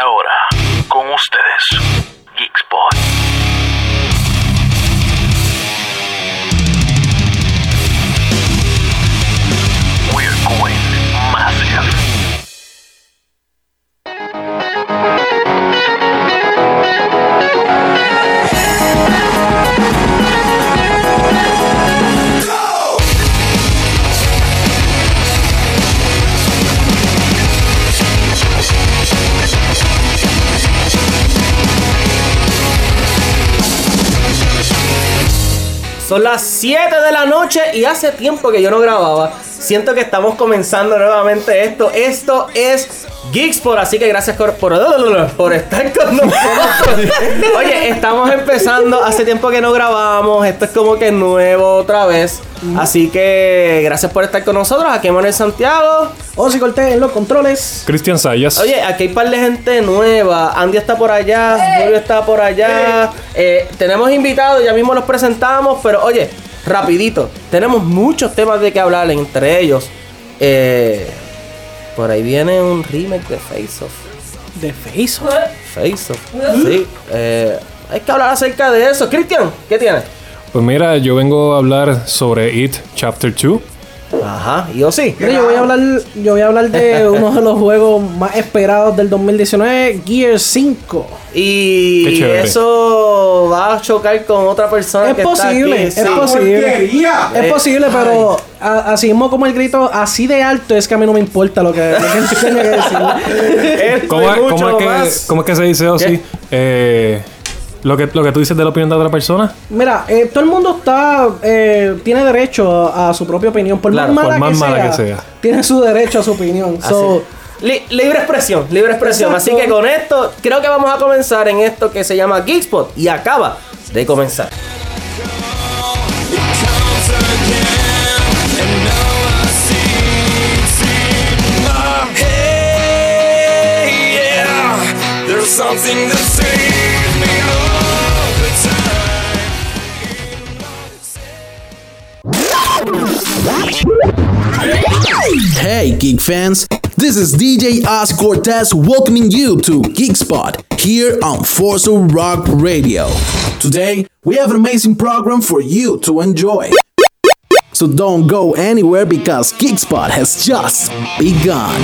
ahora, con ustedes, Son las 7 de la noche y hace tiempo que yo no grababa. Siento que estamos comenzando nuevamente esto. Esto es Geeksport, así que gracias por, por, por estar con nosotros. Oye, estamos empezando. Hace tiempo que no grabamos. Esto es como que nuevo otra vez. Así que gracias por estar con nosotros. Aquí Manuel Santiago. Ozzy Cortés en los controles. Cristian Sayas. Oye, aquí hay un par de gente nueva. Andy está por allá, Julio está por allá. Eh, tenemos invitados, ya mismo los presentamos, pero oye, rapidito. Tenemos muchos temas de que hablar, entre ellos. eh, por ahí viene un remake de Face Off. De Facebook. Face Off. Sí. eh, hay que hablar acerca de eso. Cristian, ¿qué tienes? Pues mira, yo vengo a hablar sobre It Chapter 2. Ajá, y yo sí. Yo voy a hablar, yo voy a hablar de uno de los juegos más esperados del 2019, Gear 5. Y eso va a chocar con otra persona Es que posible, está es aquí. Posible. Es Eh, posible, pero a- así mismo como el grito así de alto es que a mí no me importa lo que, lo que tenga que decir. ¿Cómo, cómo es que, cómo es que se dice así? ¿Qué? Eh, lo, que, lo que tú dices de la opinión de otra persona. Mira, eh, todo el mundo está eh, tiene derecho a, a su propia opinión, por Claro, más por mala, más que, mala sea, que sea. Tiene su derecho a su opinión. Así. So, Li- libre expresión, libre expresión. Exacto. Así que con esto, creo que vamos a comenzar en esto que se llama Geekspot y acaba de comenzar. Hey, yeah, Hey, geek fans! This is DJ Oz Cortez welcoming you to Geekspot here on Forza Rock Radio. Today, we have an amazing program for you to enjoy. So don't go anywhere because Geekspot has just begun.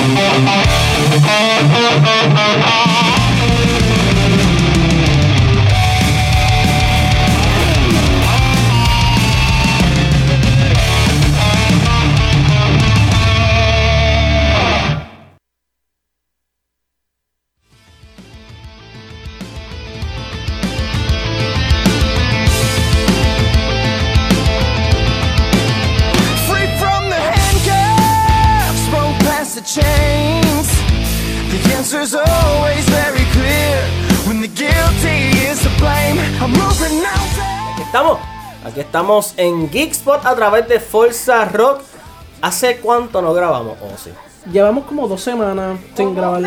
Aquí estamos en Geekspot a través de Forza Rock. ¿Hace cuánto no grabamos? Oh, sí. llevamos como dos semanas sin grabar.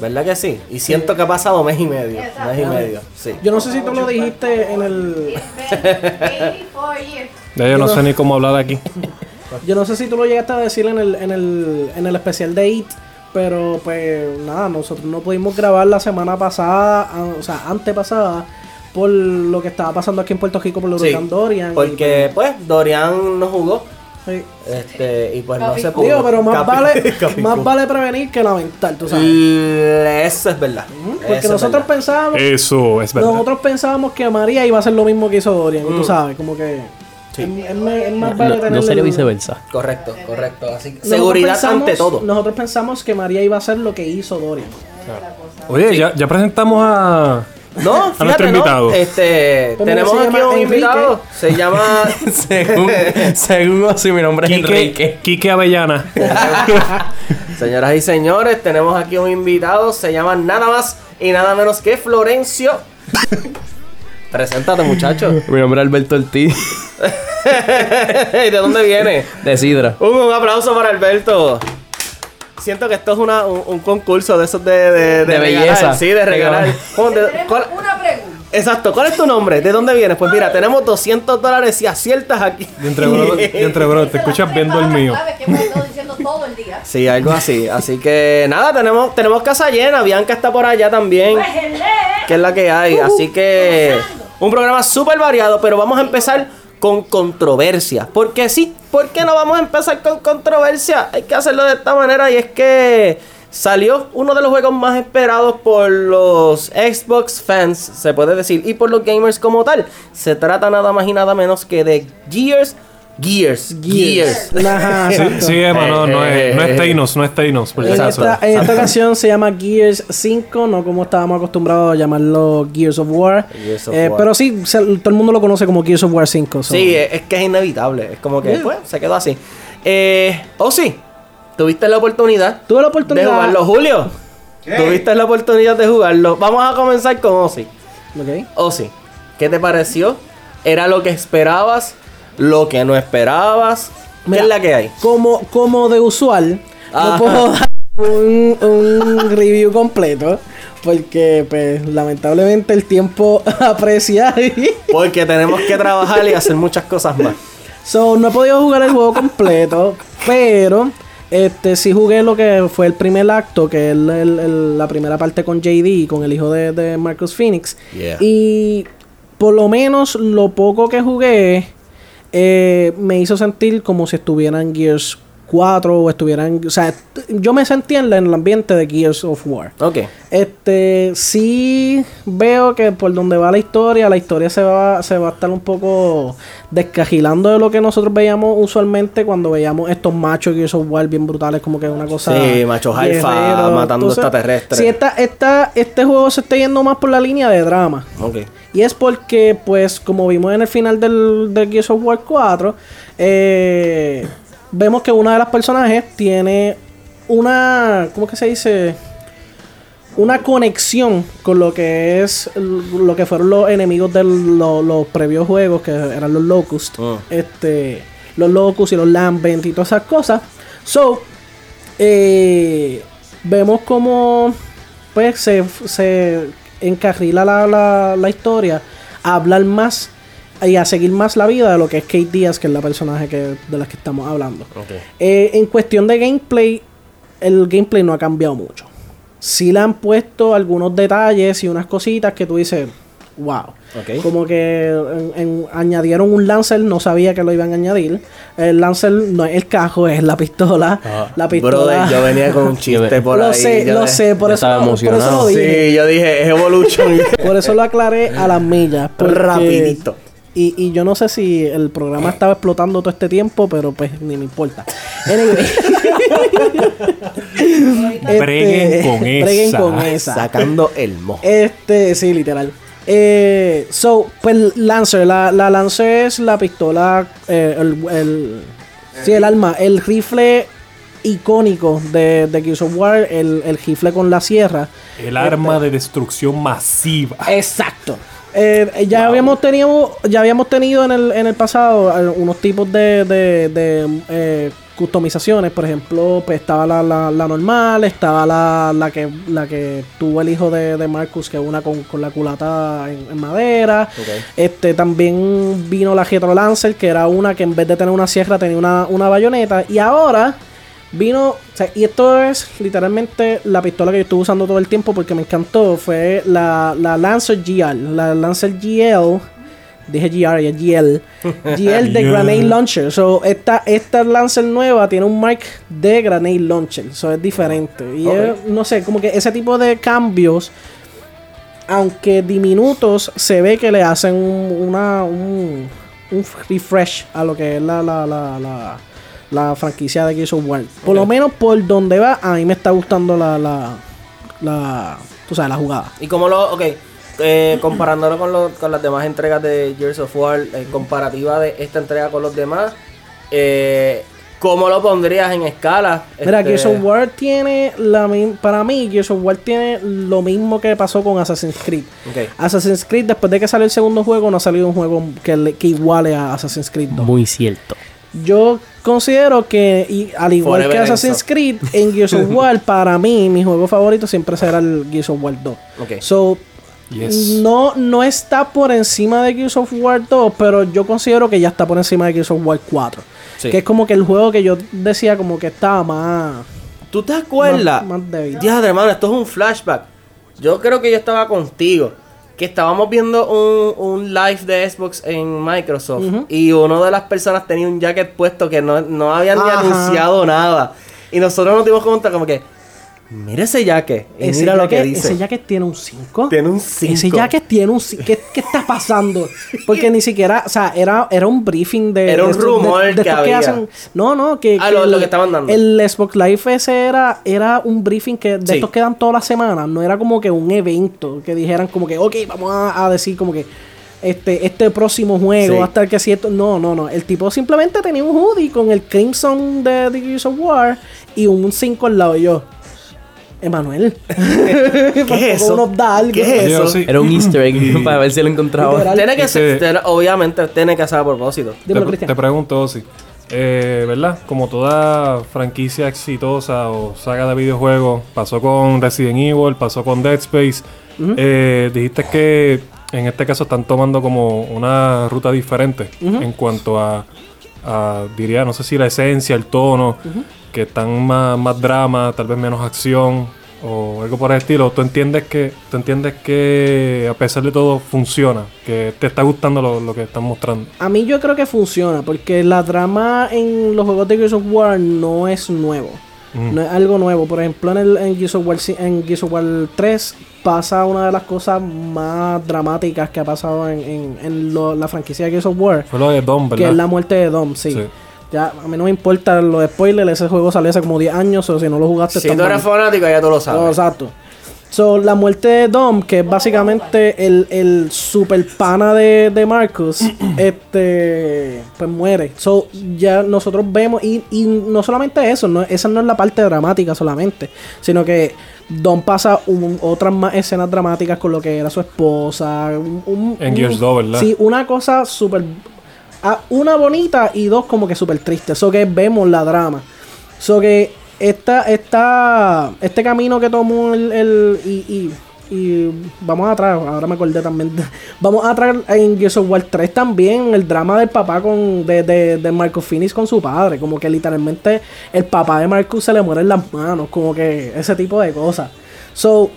¿Verdad que sí? Y siento que ha pasado mes y medio. Mes y medio, sí. Yo no sé si tú lo dijiste en el. Ya yo no sé ni cómo hablar aquí. Yo no sé si tú lo llegaste a decir en el, en el, en el especial de IT. Pero pues nada, nosotros no pudimos grabar la semana pasada, a- o sea, antepasada, por lo que estaba pasando aquí en Puerto Rico por el Sí, huracán Dorian. y, Porque, pues, Dorian no jugó. sí. Este, y pues no se pudo. Digo, pero más vale, Capi- más vale prevenir que lamentar, tú sabes. Eso es verdad. Porque Eso es nosotros verdad. pensábamos, Eso es verdad. nosotros pensábamos que María iba a hacer lo mismo que hizo Dorian, y tú sabes, como que es, es más- es más vale No, tener no sería viceversa. Correcto, correcto. Así que seguridad pensamos- ante todo. Nosotros pensamos que María iba a hacer lo que hizo Dorian. Oye, ya, ya presentamos a. No, fíjate, nuestro ¿no? invitado. Este, tenemos aquí llama un Enrique. invitado. Se llama. según, según así, mi nombre es Quique, Enrique. Quique Avellana. Señoras y señores, tenemos aquí un invitado. Se llama nada más y nada menos que Florencio. Preséntate, muchacho. Mi nombre es Alberto Ortiz, ¿De dónde viene? de Sidra. Un, un aplauso para Alberto. Siento que esto es una, un, un concurso de esos de, de, De regalar, belleza. Sí, de regalar. Regalar. ¿Cómo te- Tenemos cuál- una pregunta. Exacto, ¿cuál es tu nombre? ¿De dónde vienes? Pues mira, tenemos 200 dólares si aciertas aquí. Y entre bro, y entre bro, te escuchas viendo el mío. ¿Sabes que hemos estado diciendo todo el día? Sí, algo así. Así que nada, tenemos, tenemos casa llena. Bianca está por allá también. Que es la que hay. Así que un programa súper variado, pero vamos a empezar con controversia. Porque sí, ¿por qué no vamos a empezar con controversia? Hay que hacerlo de esta manera y es que salió uno de los juegos más esperados por los Xbox fans, se puede decir, y por los gamers como tal. Se trata nada más y nada menos que de Gears. Gears, Gears. Ajá, Sí, sí, Emma, no, no es, no Eh, es Thanos, no es Thanos, por si En acaso. esta, en esta ocasión se llama Gears 5, no como estábamos acostumbrados a llamarlo Gears of War. Gears of Eh, War. Pero sí, se- todo el mundo lo conoce como Gears of War 5. so- Sí, es es que es inevitable. Es como que, pues, se quedó así. Eh, oh, sí. Tuviste la oportunidad Tuve la de oportunidad. jugarlo, Julio. Tuviste la oportunidad de jugarlo. Vamos a comenzar con Ozzy. Ok. Ozzy, ¿qué te pareció? ¿Era lo que esperabas? ¿Lo que no esperabas? ¿Qué Mira, es la que hay? Como, como de usual, Ajá. no puedo dar un, un review completo. Porque, pues, lamentablemente el tiempo aprecia. Porque tenemos que trabajar y hacer muchas cosas más. So, no he podido jugar el juego completo, pero este sí jugué lo que fue el primer acto, que es el- el- el- la primera parte con JD, con el hijo de, de Marcus Phoenix. Yeah. Y por lo menos lo poco que jugué eh, me hizo sentir como si estuviera en Gears 4 o estuvieran... O sea, yo me sentía en, el ambiente de Gears of War. Ok. Este, sí veo que por donde va la historia, la historia se va, se va a estar un poco descajilando de lo que nosotros veíamos usualmente cuando veíamos estos machos Gears of War bien brutales, como que una cosa. Sí, machos alfa matando extraterrestres. Sí, esta, esta, este juego se está yendo más por la línea de drama. Ok. Y es porque, pues, como vimos en el final del, del Gears of War 4, eh, vemos que una de las personajes tiene una. ¿Cómo que se dice? Una conexión con lo que es lo que fueron los enemigos de lo- los previos juegos, que eran los Locust. Mm. Este, los Locust y los Lambent y todas esas cosas. So, eh, vemos como pues se, se encarrila la, la, la historia a hablar más y a seguir más la vida de lo que es Kate Díaz, que es la personaje que, de la que estamos hablando. Eh, en cuestión de gameplay, el gameplay no ha cambiado mucho. Sí le han puesto algunos detalles y unas cositas que tú dices, wow. Como que en- en- añadieron un Lancer, no sabía que lo iban a añadir. El Lancer no es el cajo, es la pistola. la pistola. Brother, yo venía con un chiste por lo ahí. sé, lo de- sé, por eso, estaba por eso emocionado. lo dije. Sí, yo dije, es Evolution. Por eso lo aclaré a las millas. Rapidito. Y, y yo no sé si el programa estaba explotando todo este tiempo, pero pues ni me importa. Anyway. Este, Breguen con breguen esa. con esa. Sacando el mojo. Este, sí, literal. Eh, so, pues Lancer, la, la Lancer es la pistola, eh, el, el, sí, el arma, el rifle icónico de, de Gears of War, el, el rifle con la sierra. El arma de destrucción masiva. Exacto. Eh, ya habíamos tenido ya habíamos tenido en el, en el pasado unos tipos de, de, de, eh, customizaciones. Por ejemplo pues estaba la, la, la normal estaba la, la que la que tuvo el hijo de, de Marcus que es una con, con la culata en, en madera. Este también vino la Retro Lancer que era una que en vez de tener una sierra tenía una, una bayoneta. Y ahora Vino, o sea, y esto es literalmente la pistola que yo estuve usando todo el tiempo porque me encantó. Fue la, la Lancer GL. La Lancer GL. Dije GR y es GL. GL de. Grenade Launcher. So, esta, esta Lancer nueva tiene un mark de Grenade Launcher. Eso es diferente. Y es, no sé, como que ese tipo de cambios, aunque diminutos, se ve que le hacen un, una, un, un refresh a lo que es la, la, la, la, la franquicia de Gears of War. Por lo menos por donde va, a mí me está gustando la, la, la, tú sabes, la jugada. Y como lo, ok, eh, comparándolo con, lo- con las demás entregas de Gears of War, en comparativa de esta entrega con los demás, eh, ¿cómo lo pondrías en escala? Mira, Este, Gears of War tiene, la, mi- para mí, Gears of War tiene lo mismo que pasó con Assassin's Creed. Ok. Assassin's Creed, después de que salió el segundo juego, no ha salido un juego que, le- que iguale a Assassin's Creed 2. Muy cierto. Yo considero que, y al igual Forever que Assassin's Enzo. Creed, en Gears of War, para mí, mi juego favorito siempre será el Gears of War 2. Ok. So, Yes. No, no está por encima de Gears of War 2, pero yo considero que ya está por encima de Gears of War 4. Sí. Que es como que el juego que yo decía como que estaba más... ¿Tú te acuerdas? Más- más débil. Diadre, hermano, esto es un flashback. Yo creo que yo estaba contigo. Que estábamos viendo un, un live de Xbox en Microsoft. Y uno de las personas tenía un jacket puesto que no, no habían ni anunciado nada. Y nosotros nos dimos cuenta como que... Mira ese jacket. Y Ese mira lo que jacket- dice. Ese jacket tiene un 5. Tiene un 5. Ese jacket tiene un 5. ¿Qué, qué está pasando? Porque ni siquiera, o sea, era, era un briefing de. Era un rumor de- de que estos había. no, no, que. Ah, lo- lo que estaban dando. El Xbox Live ese era, era un briefing que de Sí. estos que dan todas las semanas. No era como que un evento que dijeran como que, ok, vamos a, a decir como que. Este, este próximo juego Sí. va a estar que cierto. No, no, no. El tipo simplemente tenía un hoodie con el Crimson de The Gears of War y un 5 al lado. Y yo, Emanuel. ¿Qué es eso? Nos da algo. ¿Qué es eso? sí. Era un easter egg para ver si lo encontraba. Tiene que ser, te- obviamente tiene que ser a propósito. Dímelo, te, Cristian. te pregunto, sí. Eh, ¿Verdad? Como toda franquicia exitosa o saga de videojuegos, pasó con Resident Evil, pasó con Dead Space. Eh, dijiste que en este caso están tomando como una ruta diferente en cuanto a, a, diría, no sé si la esencia, el tono, que están más, más drama, tal vez menos acción o algo por el estilo. ¿Tú entiendes que, tú entiendes que a pesar de todo funciona? Que te está gustando lo, lo que están mostrando. A mí yo creo que funciona, porque la drama en los juegos de Gears of War no es nuevo. No es algo nuevo. Por ejemplo, en, el, en, Gears of War, en Gears of War 3 pasa una de las cosas más dramáticas que ha pasado en, en- en lo- la franquicia de Gears of War, Fue lo de Dom, ¿verdad? que es la muerte de Dom, sí. Sí. Ya, a mí no me importa los spoilers, ese juego salió hace como 10 años, o si no lo jugaste Si tú eres mal. fanático, ya tú lo sabes. Exacto. So, la muerte de Dom, que es básicamente el, el super pana de, de Marcus, este, pues muere. So, ya nosotros vemos, y, y no solamente eso, no, esa no es la parte dramática solamente, sino que Dom pasa un- otras más escenas dramáticas con lo que era su esposa. un- un- En un- Gears 2, ¿verdad? Sí, una cosa súper. Una bonita y dos como que súper triste. Eso que vemos la drama. So que esta, esta, este camino que tomó el, y, y, y vamos atrás, ahora me acordé también. vamos atrás en Gears of War 3 también, el drama del papá con de, de, de Marcus Phoenix con su padre. Como que literalmente el papá de Marcus se le muere en las manos. Como que ese tipo de cosas. So,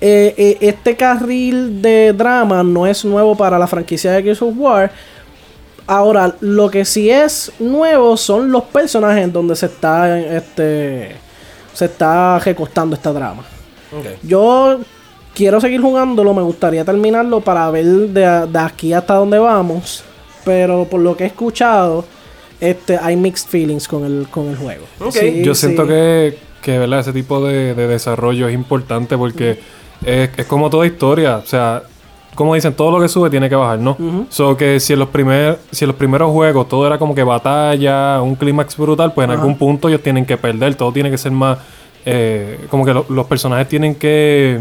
eh, eh, este carril de drama no es nuevo para la franquicia de Gears of War. Ahora, lo que sí es nuevo son los personajes en donde se está este se está recostando esta drama. Yo quiero seguir jugándolo, me gustaría terminarlo para ver de, de aquí hasta dónde vamos. Pero por lo que he escuchado, este hay mixed feelings con el, con el juego. Ok. Sí, Yo siento sí. que, que ¿verdad? ese tipo de, de desarrollo es importante porque es, es como toda historia. O sea, como dicen, todo lo que sube tiene que bajar, ¿no? So que si en los primer, si en los primeros juegos todo era como que batalla, un clímax brutal, pues en algún punto ellos tienen que perder. Todo tiene que ser más. eh, como que lo- los personajes tienen que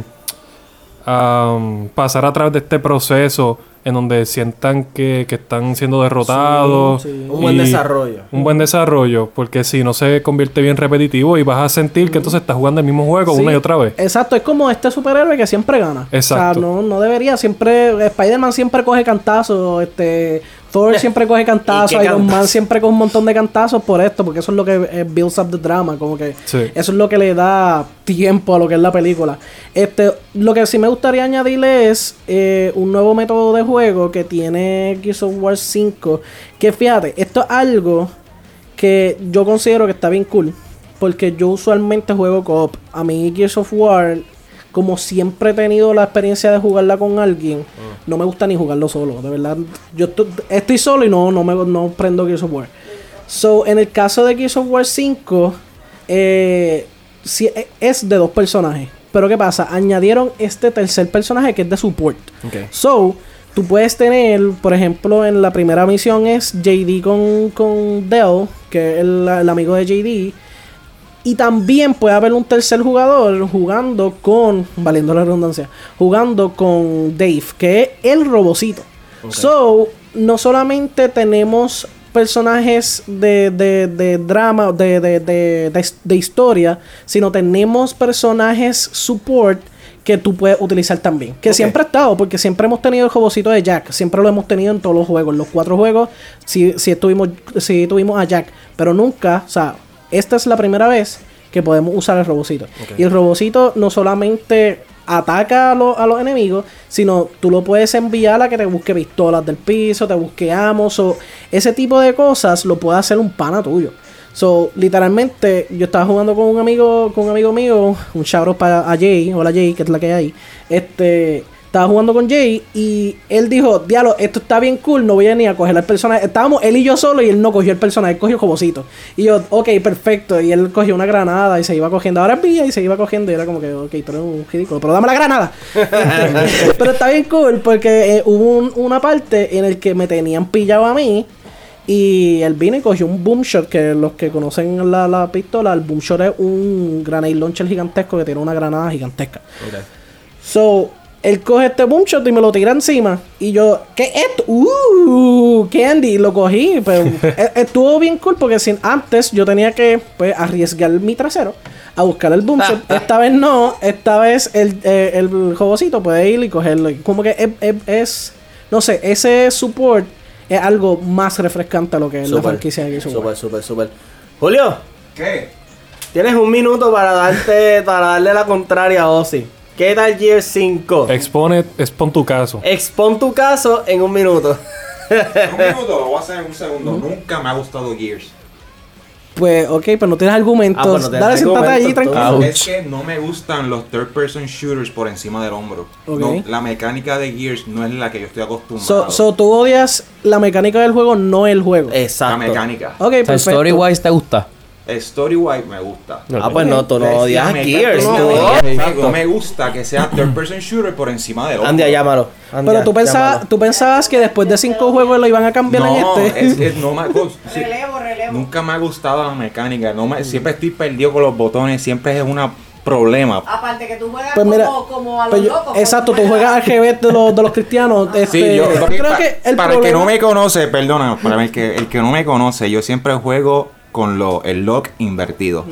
pasar a través de este proceso en donde sientan que, que están siendo derrotados. Sí, sí. Un buen desarrollo. Un buen desarrollo, porque si no se convierte bien repetitivo y vas a sentir que entonces estás jugando el mismo juego Sí. una y otra vez. Exacto, es como este superhéroe que siempre gana. Exacto. O sea, no, no debería, siempre, Spider-Man siempre coge cantazos, este, Thor siempre coge ¿Y cantazos, Iron Man siempre coge un montón de cantazos por esto, porque eso es lo que eh, builds up the drama, como que Sí. eso es lo que le da tiempo a lo que es la película. Este, lo que sí me gustaría añadirle es eh, un nuevo método de juego que tiene Gears of War 5, que fíjate, esto es algo que yo considero que está bien cool. Porque yo usualmente juego co-op. A mí Gears of War, como siempre he tenido la experiencia de jugarla con alguien, no me gusta ni jugarlo solo. De verdad, yo estoy solo y no, no, me, no prendo Gears of War. So, en el caso de Gears of War 5, eh, sí, eh, es de dos personajes. Pero ¿qué pasa? Añadieron este tercer personaje que es de support. So, tú puedes tener, por ejemplo, en la primera misión es JD con, con Dell, que es el, el amigo de JD. Y también puede haber un tercer jugador jugando con, valiendo la redundancia, jugando con Dave, que es el robocito. So, no solamente tenemos personajes de, de, de drama, de, de, de, de, de historia, sino tenemos personajes support que tú puedes utilizar también. Que siempre ha estado, porque siempre hemos tenido el robocito de Jack. Siempre lo hemos tenido en todos los juegos. En los cuatro juegos, sí, sí estuvimos, sí tuvimos a Jack. Pero nunca, o sea, esta es la primera vez que podemos usar el robocito. Y el robocito no solamente ataca a, los- a los enemigos, sino tú lo puedes enviar a que te busque pistolas del piso, te busque amos o ese tipo de cosas lo puede hacer un pana tuyo. So, literalmente, yo estaba jugando con un amigo, con un amigo mío, un shout para a Jay, hola Jay, que es la que hay. Este, estaba jugando con Jay y él dijo, diablo, esto está bien cool, no voy a ni a coger el personaje. Estábamos él y yo solo y él no cogió el personaje, él cogió Jobocito. Y yo, ok, perfecto. Y él cogió una granada y se iba cogiendo. Ahora es mía y se iba cogiendo y era como que, ok, tú eres un ridículo, pero dame la granada. Pero está bien cool porque eh, hubo un- una parte en el que me tenían pillado a mí. Y él vino y cogió un boom shot, que los que conocen la, la pistola, el boom shot es un grenade launcher gigantesco que tiene una granada gigantesca. So, él coge este boom shot y me lo tira encima. Y yo, ¿qué es esto? Uh, Candy, lo cogí. Pero e- estuvo bien cool porque sin, antes yo tenía que pues, arriesgar mi trasero a buscar el boom shot. Esta vez no, esta vez el, eh, el robocito puede ir y cogerlo. Y Como que es, es- es- no sé, ese support es algo más refrescante a lo que es la Súper, franquicia de Gears. Súper, súper, súper. Julio, ¿Qué? tienes un minuto para darte, para darle la contraria a Ozzy. ¿Qué tal Gear 5? Expone, expon tu caso. Expon tu caso en un minuto. Un minuto, lo voy a hacer en un segundo. Nunca me ha gustado Gears. Pues, ok, pero no tienes argumentos. Ah, pues no tienes Dale, siéntate allí tranquilo. Es que no me gustan los third person shooters por encima del hombro. No, la mecánica de Gears no es la que yo estoy acostumbrado. So, so, tú odias la mecánica del juego, no el juego. Exacto. la mecánica. Ok, O sea, perfecto. Story wise te gusta. Story wise me gusta. Ah, pues no, tú no odias a Gears. no, tú. no, Exacto. No me gusta que sea third person shooter por encima del hombro. Andia, llámalo. Andia, Pero tú, pensabas, tú pensabas que después de cinco juegos lo iban a cambiar No, en este. es, es- no me sí, Relevo, relevo. nunca me ha gustado la mecánica. No me, siempre estoy perdido con los botones. Siempre es un problema. Aparte que tú juegas Pues mira, como, como a los pues yo- locos. exacto, tú juegas al GB de los, de los cristianos. Este, Sí, yo, creo pa- que el para el que no me conoce, perdona, para el que, el que no me conoce, yo siempre juego con lo, el lock invertido.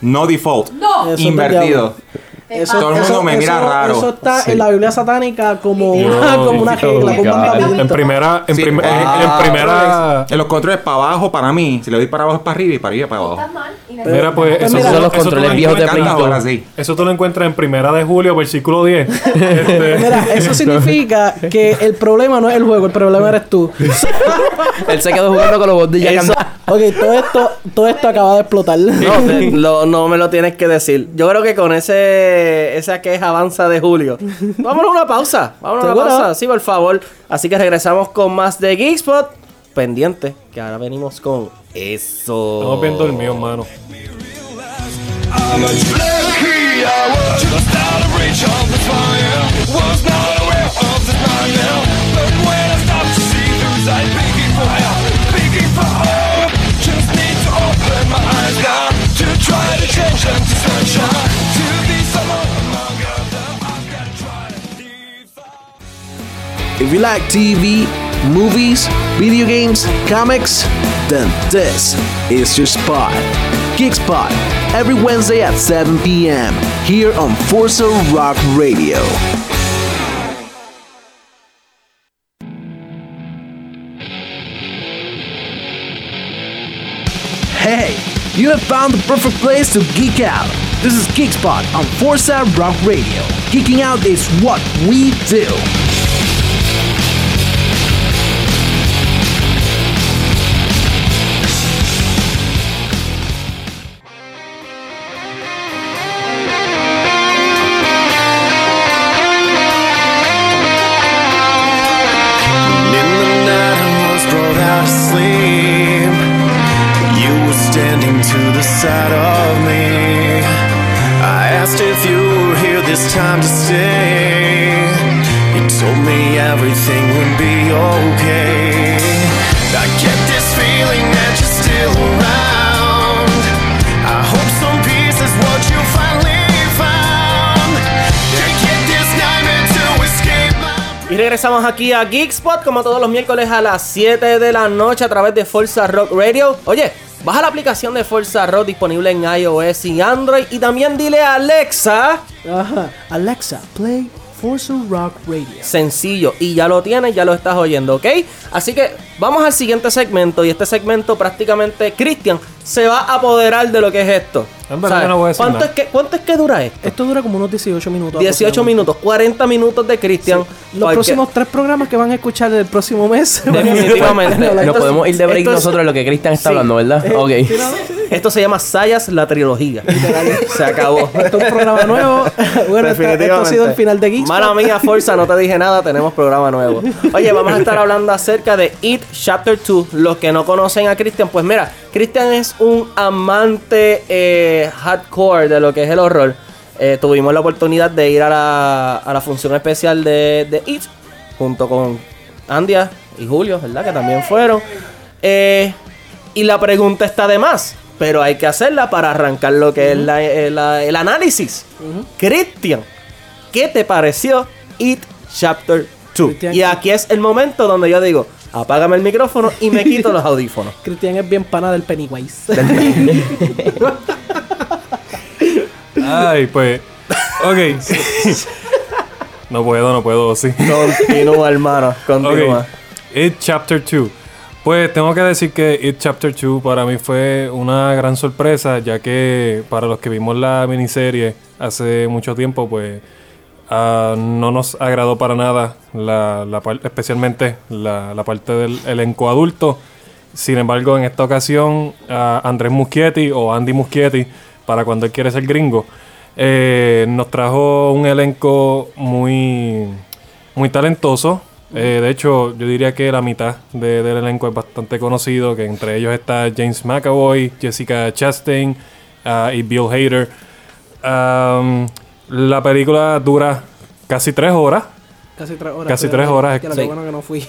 No default. No. Eso invertido. Eso- Todo el mundo me mira raro. Eso está Sí. en la Biblia satánica como una, No, como una regla, como. En primera, en, Sí, prim- en- ah, en primera. En los controles para abajo, para mí. Si le doy para abajo es para arriba y para arriba para abajo. Mira, pues Pues eso, mira, son los controles viejos de Me encuentras- Play encanta 2. ahora sí. Eso tú lo encuentras en primera de julio, versículo 10. Este, Mira, eso significa que el problema no es el juego, el problema eres tú. Él se quedó jugando con los Daxter. Ok, todo esto, todo esto acaba de explotar. No, no me lo tienes que decir. Yo creo que con ese esa queja avanza de Julio. Vámonos a una pausa. Vámonos a una pausa. Sí, por favor. Así que regresamos con más de Geekspot. Pendiente, que ahora venimos con eso. Estamos bien dormidos, mano. If you like TV, movies, video games, comics, then this is your spot. Geek Spot, every Wednesday at 7 p.m. here on Forza Rock Radio. Hey, you have found the perfect place to geek out. This is Geek Spot on Forza Rock Radio. Geeking out is what we do. Regresamos aquí a Geekspot como todos los miércoles a las 7 de la noche a través de Forza Rock Radio. Oye, Baja la aplicación de Forza Rock disponible en iOS y Android. Y también dile a Alexa, Ajá. Alexa, play Forza Rock Radio. sencillo. Y ya lo tienes, ya lo estás oyendo, ¿ok? Así que vamos al siguiente segmento. Y este segmento prácticamente, Cristian, se va a apoderar de lo que es esto. En verdad no voy a decir ¿Cuánto, nada. es que, ¿Cuánto es que dura esto? Esto dura como unos 18 minutos. 18 aproximadamente. minutos, 40 minutos de Cristian. Los próximos tres programas que van a escuchar el próximo mes. Definitivamente. Nos podemos ir de break es- nosotros de lo que Cristian está Sí. hablando, ¿verdad? Eh, ok. Esto se llama Sayas la trilogía. se acabó. Esto es un programa nuevo. bueno, esto ha sido el final de Geeks. Mala mía, Forza, no te dije nada, tenemos programa nuevo. Oye, vamos a estar hablando acerca de It Chapter 2. Los que no conocen a Christian, pues mira, Christian es un amante eh, hardcore de lo que es el horror. Eh, tuvimos la oportunidad de ir a la, a la función especial de, de It, junto con Andia y Julio, ¿verdad? Que también fueron. Eh, y la pregunta está de más, pero hay que hacerla para arrancar lo que es la- la- el análisis. Christian, ¿qué te pareció It Chapter 2? Cristian, Y aquí es el momento donde yo digo, apágame el micrófono y me quito los audífonos. Cristian es bien pana del Pennywise. Ay, pues. Ok. no puedo, no puedo, sí. Continúa, hermano, continúa. Ok. It Chapter 2. Pues tengo que decir que It Chapter 2 para mí fue una gran sorpresa, ya que para los que vimos la miniserie hace mucho tiempo, pues ah, no nos agradó para nada, especialmente la, parte del elenco adulto. Sin embargo, en esta ocasión, Andrés Muschietti o Andy Muschietti, para cuando él quiere ser gringo, eh, nos trajo un elenco muy, muy talentoso. Eh, de hecho, yo diría que la mitad de- del elenco es bastante conocido, que entre ellos está James McAvoy, Jessica Chastain ah, y Bill Hader. La película dura casi tres horas. Casi tres horas. Casi tres horas. Que Sí. bueno que no fui.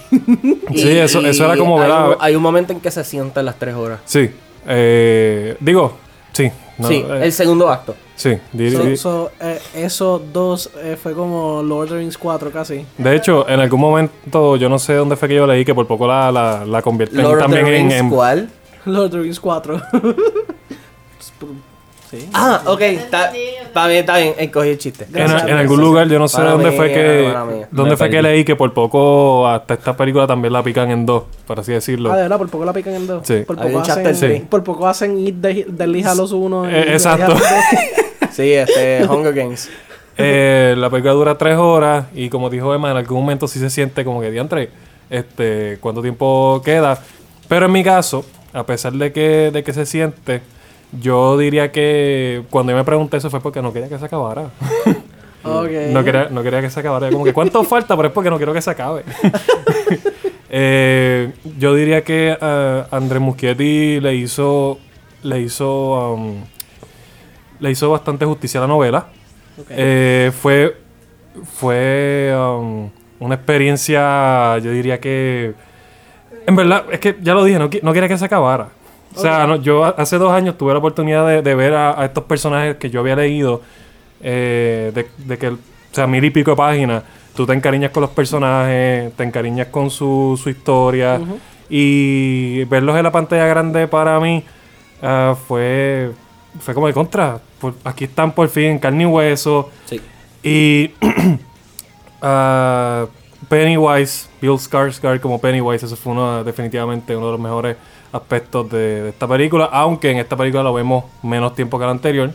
Sí, eso, eso era como, hay hay un momento en que se sientan las tres horas. Sí. Eh, digo, sí. no, sí, eh, el segundo acto. sí, di- So- di- so, eh, esos dos eh, fue como Lord of the Rings 4 casi. De hecho, en algún momento, yo no sé dónde fue que yo leí que por poco la, la, la convierten Lord of the también en, en- ¿cuál? Lord of the Rings 4. sí. Ah, ok, está, está bien, está bien, cogí el chiste. en, en algún lugar, yo no sé dónde mía, fue que dónde fue que leí que por poco hasta esta película también la pican en dos, por así decirlo. Ah, de verdad, por poco la pican en dos. Sí. Por poco, hacen, three. por poco hacen It de, de Halo 1. Eh, exacto. Sí, este, Hunger Games. Eh, la película dura tres horas y como dijo Emma, en algún momento sí se siente como que diantre, este, cuánto tiempo queda. Pero en mi caso, a pesar de que, de que se siente, yo diría que cuando yo me pregunté eso fue porque no quería que se acabara. No quería, no quería que se acabara. Como que cuánto falta, pero es porque no quiero que se acabe. Eh, yo diría que eh, Andrés Muschietti le hizo, le hizo, um, le hizo bastante justicia a la novela. Eh, fue fue um, una experiencia, yo diría que, en verdad, es que ya lo dije, no, no quería que se acabara. O sea, no, yo hace dos años tuve la oportunidad de, de ver a, a estos personajes que yo había leído, eh, de, de que, o sea, mil y pico de páginas, tú te encariñas con los personajes, te encariñas con su, su historia, y verlos en la pantalla grande para mí ah, fue, fue como de contra. Por- aquí están por fin carne y hueso. Sí. Y ah, Pennywise, Bill Skarsgård como Pennywise, eso fue uno, definitivamente uno de los mejores aspectos de, de esta película, aunque en esta película lo vemos menos tiempo que la anterior,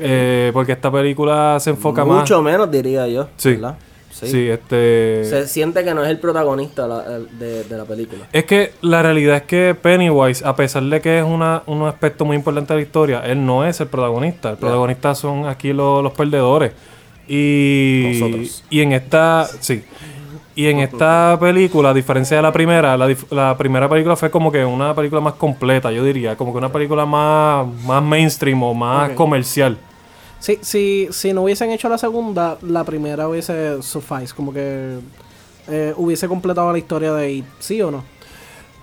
eh, porque esta película se enfoca más... Mucho menos, diría yo. Sí. ¿verdad? Sí, este... Se siente que no es el protagonista la- de, de la película. Es que la realidad es que Pennywise, a pesar de que es una, un aspecto muy importante de la historia, él no es el protagonista. El protagonista son aquí los, los perdedores. Y, Nosotros. y en esta, sí. Y en esta película, a diferencia de la primera, la, la primera película fue como que una película más completa, yo diría, como que una película más, más mainstream o más comercial. Sí, si, si no hubiesen hecho la segunda, la primera hubiese suffice, como que eh, hubiese completado la historia de It, ¿sí o no?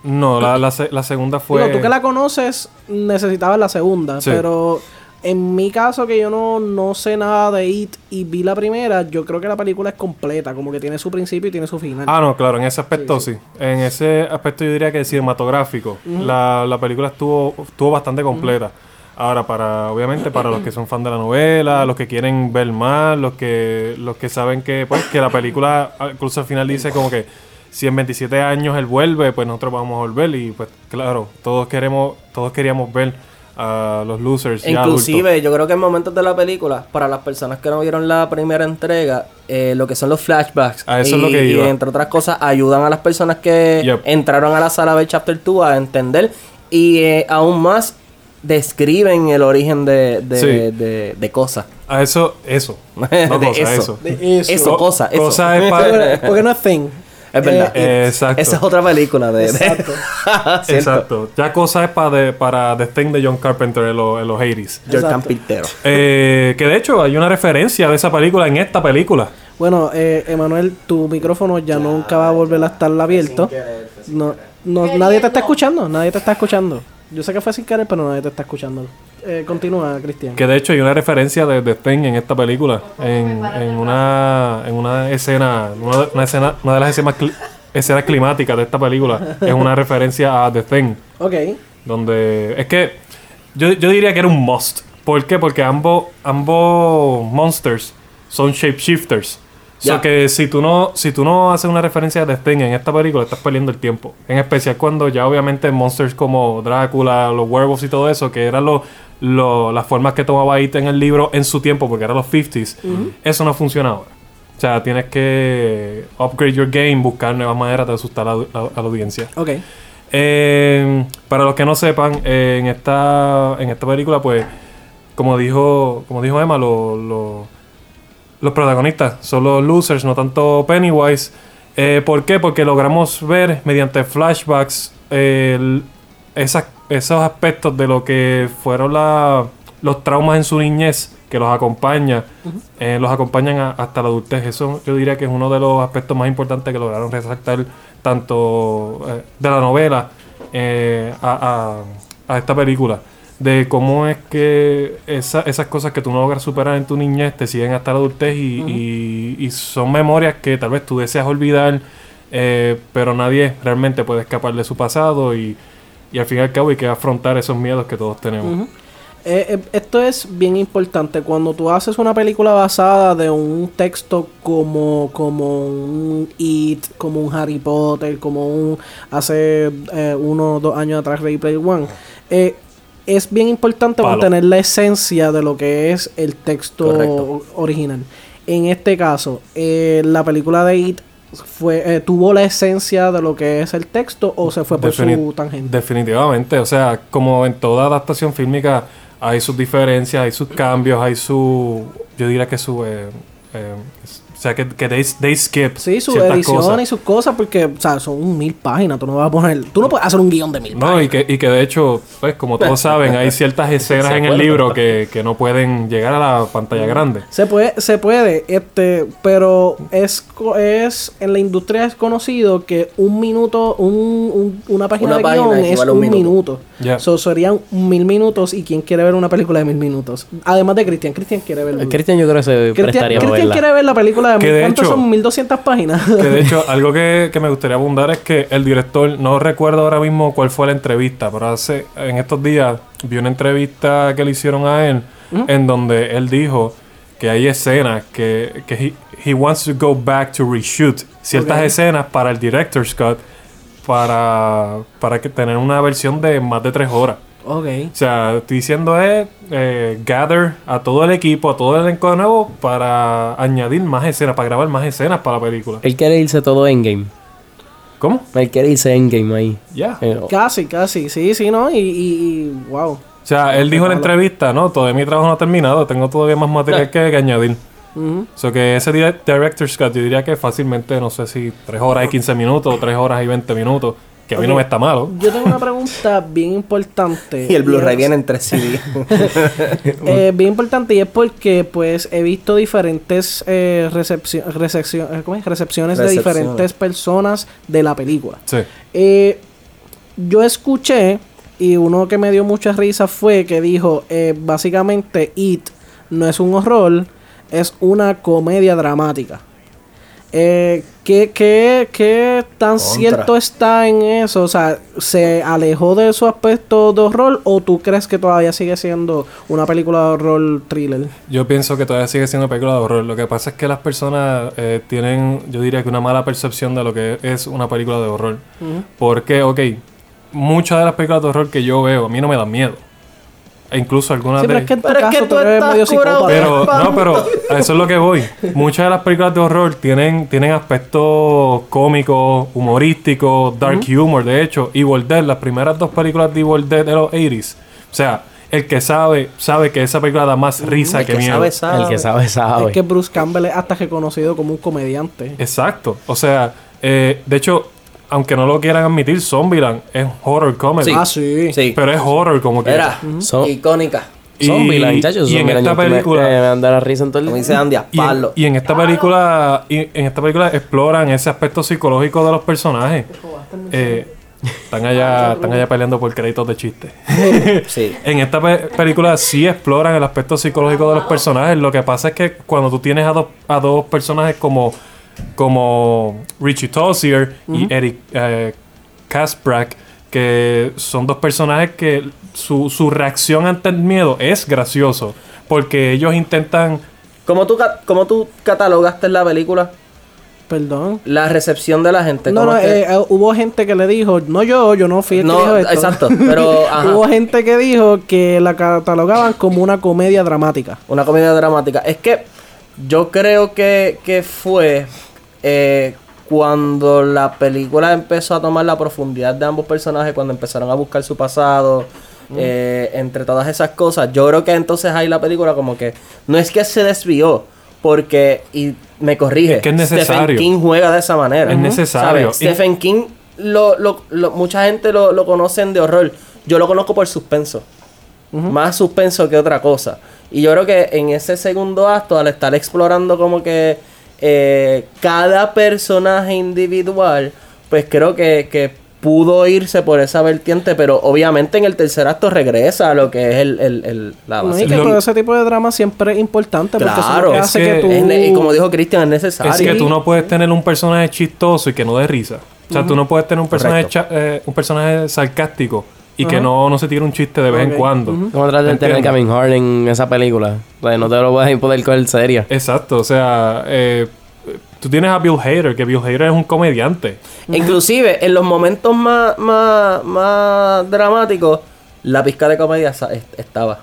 No, la, la, se- la segunda fue... Digo, tú que la conoces, necesitabas la segunda, Sí. pero en mi caso, que yo no, no sé nada de It y vi la primera, yo creo que la película es completa, como que tiene su principio y tiene su final. Ah, no, claro, en ese aspecto sí. En ese aspecto yo diría que cinematográfico. la, la película estuvo, estuvo bastante completa. Ahora, para, obviamente, para los que son fan de la novela, los que quieren ver más, los que, los que saben que, pues, que la película, incluso al final dice como que si en 27 años él vuelve, pues nosotros vamos a volver. Y pues, claro, todos queremos, todos queríamos ver a los losers. ya Inclusive, yo creo que en momentos de la película, para las personas que no vieron la primera entrega, eh, lo que son los flashbacks. A eso es y, lo que y iba. entre otras cosas, ayudan a las personas que Yep. entraron a la sala de Chapter 2 a entender. Y eh, aún más describen el origen de, de, Sí. de- de cosas. A eso, eso. No De cosa, eso. eso. De eso. Eso, Co- cosa, eso. cosa es Porque no es Thing. Es verdad. Eh, exacto. Esa es otra película de... Exacto. Exacto. Ya cosa es para de, para The Thing de John Carpenter en, los- en los 80s. Jordan Exacto. Pintero. Eh, que de hecho hay una referencia de esa película en esta película. Bueno, eh, Emanuel, tu micrófono ya nunca va a volver a estar abierto. No, no, nadie te está escuchando, nadie te está escuchando. Yo sé que fue sin querer, pero nadie te está escuchando. Eh, continúa, Cristian. Que de hecho hay una referencia de The Thing en esta película. En, en una, en una escena, una, de- una escena, una de las escenas, cli- escenas climáticas de esta película es una referencia a The Thing. Ok. Donde es que yo, yo diría que era un must. ¿Por qué? Porque ambos, ambos monsters son shapeshifters. So Ya. que si tú no, si tú no haces una referencia de Sting en esta película, estás perdiendo el tiempo. En especial cuando ya obviamente monsters como Drácula, los werewolves y todo eso, que eran los lo- las formas que tomaba It en el libro en su tiempo, porque eran los 50s, eso no funciona ahora. O sea, tienes que upgrade your game, buscar nuevas maneras de asustar a, la- a- a la audiencia. Ok. Eh, para los que no sepan, eh, en esta en esta película, pues, como dijo como dijo Emma, lo- los protagonistas son los losers, no tanto Pennywise. Eh, ¿Por qué? Porque logramos ver mediante flashbacks eh, el- esas- esos aspectos de lo que fueron la- los traumas en su niñez que los acompaña, eh, los acompañan a- hasta la adultez. Eso yo diría que es uno de los aspectos más importantes que lograron resaltar tanto eh, de la novela eh, a, a- a esta película. De cómo es que esa- esas cosas que tú no logras superar en tu niñez te siguen hasta la adultez y, y- y son memorias que tal vez tú deseas olvidar, eh, pero nadie realmente puede escapar de su pasado y, y al fin y al cabo hay que afrontar esos miedos que todos tenemos. Eh, eh, esto es bien importante. Cuando tú haces una película basada de un texto como, como un It, como un Harry Potter, como un hace uno o dos años atrás Ready Player One, eh, es bien importante Palo. mantener la esencia de lo que es el texto Correcto. original. En este caso, eh, la película de It fue eh, tuvo la esencia de lo que es el texto o se fue por Defini- su tangente. Definitivamente, o sea, como en toda adaptación fílmica hay sus diferencias, hay sus cambios, hay su, yo diría que su, eh, eh, o sea, que, que they, they skip Sí, su edición cosas. y sus cosas, porque, o sea, son mil páginas. Tú no vas a poner. Tú no puedes hacer un guion de mil No, páginas. y que, y que de hecho, pues como todos saben, hay ciertas escenas en el libro que, que no pueden llegar a la pantalla grande. Se puede, se puede, este, pero es, co- es en la industria es conocido que un minuto, un, un- una página Una de página guion es un minuto. minuto. Ya. So, serían mil minutos y quién quiere ver una película de mil minutos. Además de Cristian, Cristian quiere ver. Cristian yo creo que se Cristian, prestaría verla. quiere ver la película mil. de ¿Cuántas hecho- son 1200 páginas? Que de hecho, algo que, que me gustaría abundar es que el director, no recuerdo ahora mismo cuál fue la entrevista, pero hace, en estos días vi una entrevista que le hicieron a él, en donde él dijo que hay escenas que, que he, he wants to go back to reshoot ciertas escenas para el director's cut para, para que tener una versión de más de tres horas. Ok. O sea, estoy diciendo es eh, gather a todo el equipo, a todo el elenco de nuevo para añadir más escenas, para grabar más escenas para la película. Él quiere irse todo en game. ¿Cómo? Él quiere irse en game ahí. Ya. Eh, Casi, casi. Sí, sí, ¿no? Y, y, y- wow. O sea, él dijo en la entrevista, no, todavía mi trabajo no ha terminado, tengo todavía más material que, que añadir. O sea, que ese direct- director's cut yo diría que fácilmente, no sé si 3 horas y 15 minutos o 3 horas y 20 minutos, que a mí no me está malo. Yo tengo una pregunta bien importante. Y el Blu-ray es- viene en tres CD. Eh, bien importante y es porque pues he visto diferentes eh, recepcio- recepcio- eh, ¿cómo es? recepciones de diferentes personas de la película. Sí. Eh, yo escuché Y uno que me dio mucha risa fue que dijo, eh, básicamente, It no es un horror, es una comedia dramática. Eh, ¿qué, qué, qué tan cierto está en eso? O sea, ¿se alejó de su aspecto de horror o tú crees que todavía sigue siendo una película de horror thriller? Yo pienso que todavía sigue siendo película de horror. Lo que pasa es que las personas eh, tienen, yo diría que una mala percepción de lo que es una película de horror. Porque, ok, muchas de las películas de horror que yo veo, a mí no me dan miedo. E incluso algunas Sí, de... pero es que en tu Pero es caso que tú tú eres medio psicópata. Pero, no, pero a eso es lo que voy. Muchas de las películas de horror tienen, tienen aspectos cómicos, humorísticos, dark humor. De hecho, Evil Dead, las primeras dos películas de Evil Dead de los 80s. O sea, el que sabe, sabe que esa película da más risa El que, que miedo. sabe, sabe. El que sabe, sabe. Es que Bruce Campbell es hasta reconocido como un comediante. Exacto. O sea, eh, de hecho, aunque no lo quieran admitir, Zombieland es horror comedy. Ah, sí. Sí. Pero es horror como que. Era So- icónica. Y- Zombieland, y en esta me- película- Me, me la risa en todo el Como dice Andy, a Y en, palo. y en esta película y en esta película exploran ese aspecto psicológico de los personajes. Eh, están allá están allá peleando por créditos de chiste. Sí. En esta pe- película sí exploran el aspecto psicológico de los personajes. Lo que pasa es que cuando tú tienes a, dos a dos personajes como como Richie Tozier y Eric eh, Kasprak, que son dos personajes que su, su reacción ante el miedo es gracioso. Porque ellos intentan ¿Cómo tú, cómo tú catalogaste en la película Perdón. la recepción de la gente? No, ¿Cómo no, es que- eh, eh, hubo gente que le dijo, no yo, yo no fui el que No, dijo esto. exacto, pero, ajá. hubo gente que dijo que la catalogaban como una comedia dramática. Una comedia dramática. Es que yo creo que, que fue eh, cuando la película empezó a tomar la profundidad de ambos personajes, cuando empezaron a buscar su pasado, eh, entre todas esas cosas. Yo creo que entonces ahí la película como que no es que se desvió, porque, y me corrige, Es que es necesario. Stephen King juega de esa manera. Es necesario. ¿sabes? Stephen King, lo, lo- lo- mucha gente lo, lo conocen de horror. Yo lo conozco por suspenso más suspenso que otra cosa. Y yo creo que en ese segundo acto, al estar explorando como que eh, cada personaje individual, pues creo que, que pudo irse por esa vertiente, pero obviamente en el tercer acto regresa a lo que es el, el- el- la No, base. y que todo ese tipo de drama siempre es importante porque eso es Claro, lo que es hace que que, tú... Es ne- y como dijo Cristian, es necesario. Es que tú no puedes tener un personaje chistoso y que no dé risa. O sea, tú no puedes tener un personaje, eh, un personaje sarcástico y que no, no se tire un chiste de vez en cuando. ¿Cómo tratas de tener. Kevin Hart en esa película? O sea, no te lo puedes poder coger serio. Exacto, o sea, eh, tú tienes a Bill Hader, que Bill Hader es un comediante. Inclusive, en los momentos más, más, más dramáticos, la pizca de comedia estaba.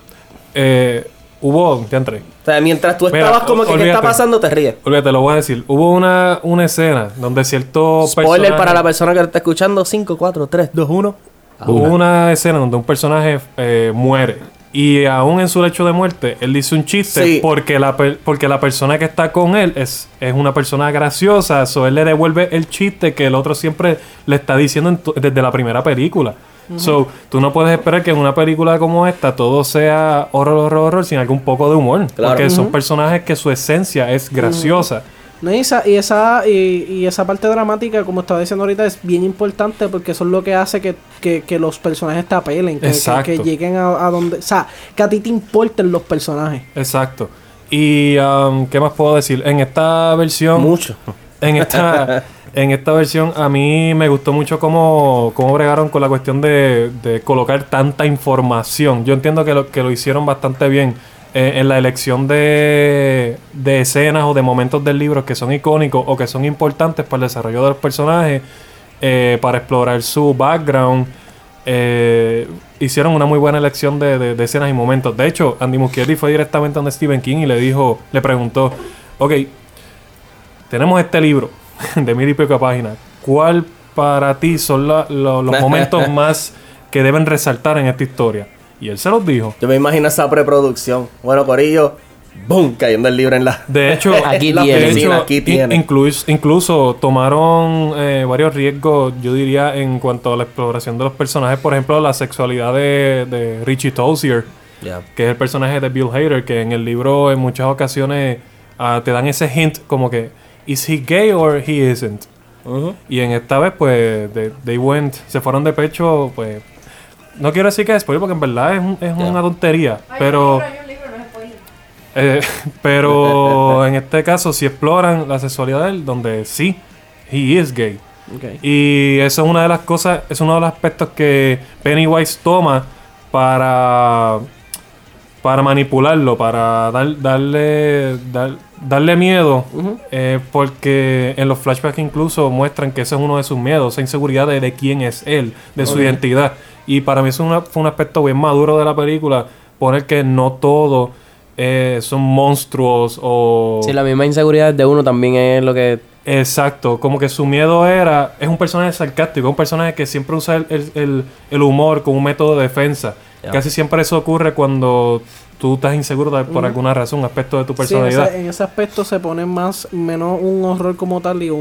Eh, hubo, te entré. O sea, mientras tú Mira, estabas como que, ¿qué está olvídate. pasando? Te ríes. Olvídate, lo voy a decir. Hubo una, una escena donde cierto Spoiler personaje- para la persona que está escuchando: 5, 4, 3, 2, 1. Hubo una escena donde un personaje eh, muere. Y aún en su lecho de muerte, él dice un chiste Sí. porque, la per- porque la persona que está con él es, es una persona graciosa. So él le devuelve el chiste que el otro siempre le está diciendo desde la primera película. So, tú no puedes esperar que en una película como esta todo sea horror, horror, horror sin algún poco de humor. Claro. Porque son personajes que su esencia es graciosa. No, y esa, y esa, y, y esa parte dramática, como estaba diciendo ahorita, es bien importante porque eso es lo que hace que, que, que los personajes te apelen, que, que, Exacto. que lleguen a, a donde... O sea, que a ti te importen los personajes. Exacto. Y, um, ¿qué más puedo decir? En esta versión... Mucho. En esta, en esta versión a mí me gustó mucho cómo, cómo bregaron con la cuestión de, de colocar tanta información. Yo entiendo que lo, que lo hicieron bastante bien eh, en la elección de, de escenas o de momentos del libro que son icónicos o que son importantes para el desarrollo de los personajes, eh, para explorar su background. Eh, hicieron una muy buena elección de, de- de escenas y momentos. De hecho, Andy Muschietti fue directamente donde Stephen King y le dijo, le preguntó, ok, tenemos este libro de mil y pico páginas. ¿Cuál para ti son la- los momentos más que deben resaltar en esta historia? Y él se los dijo. Yo me imagino esa preproducción. Bueno, Corillo, ¡boom! Cayendo el libro en la. De hecho, Aquí la tiene. de oficina, hecho, aquí in- tiene. incluso, incluso tomaron eh, varios riesgos, yo diría, en cuanto a la exploración de los personajes. Por ejemplo, la sexualidad de, de Richie Tozier, que es el personaje de Bill Hader, que en el libro en muchas ocasiones ah, te dan ese hint como que, ¿is he gay or he isn't? Ujú. Y en esta vez, pues, they went, se fueron de pecho, pues, no quiero decir que es spoiler porque en verdad es, un- es una tontería, pero Hay un libro, no es spoiler. eh, pero en este caso si exploran la sexualidad de él donde sí he is gay. Y eso es una de las cosas, es uno de los aspectos que Pennywise toma para para manipularlo, para dar- darle dar- darle miedo, eh, porque en los flashbacks incluso muestran que ese es uno de sus miedos, esa inseguridad de, de quién es él, de su identidad. Y para mí eso es fue un aspecto bien maduro de la película, poner que no todo eh, son monstruos o... Sí, la misma inseguridad de uno también es lo que... Exacto, como que su miedo era, es un personaje sarcástico, un personaje que siempre usa el- el- el humor como un método de defensa. Casi siempre eso ocurre cuando tú estás inseguro de- por alguna razón, aspecto de tu Sí, en, personalidad. ese, en ese aspecto se pone más, menos un horror como tal y un,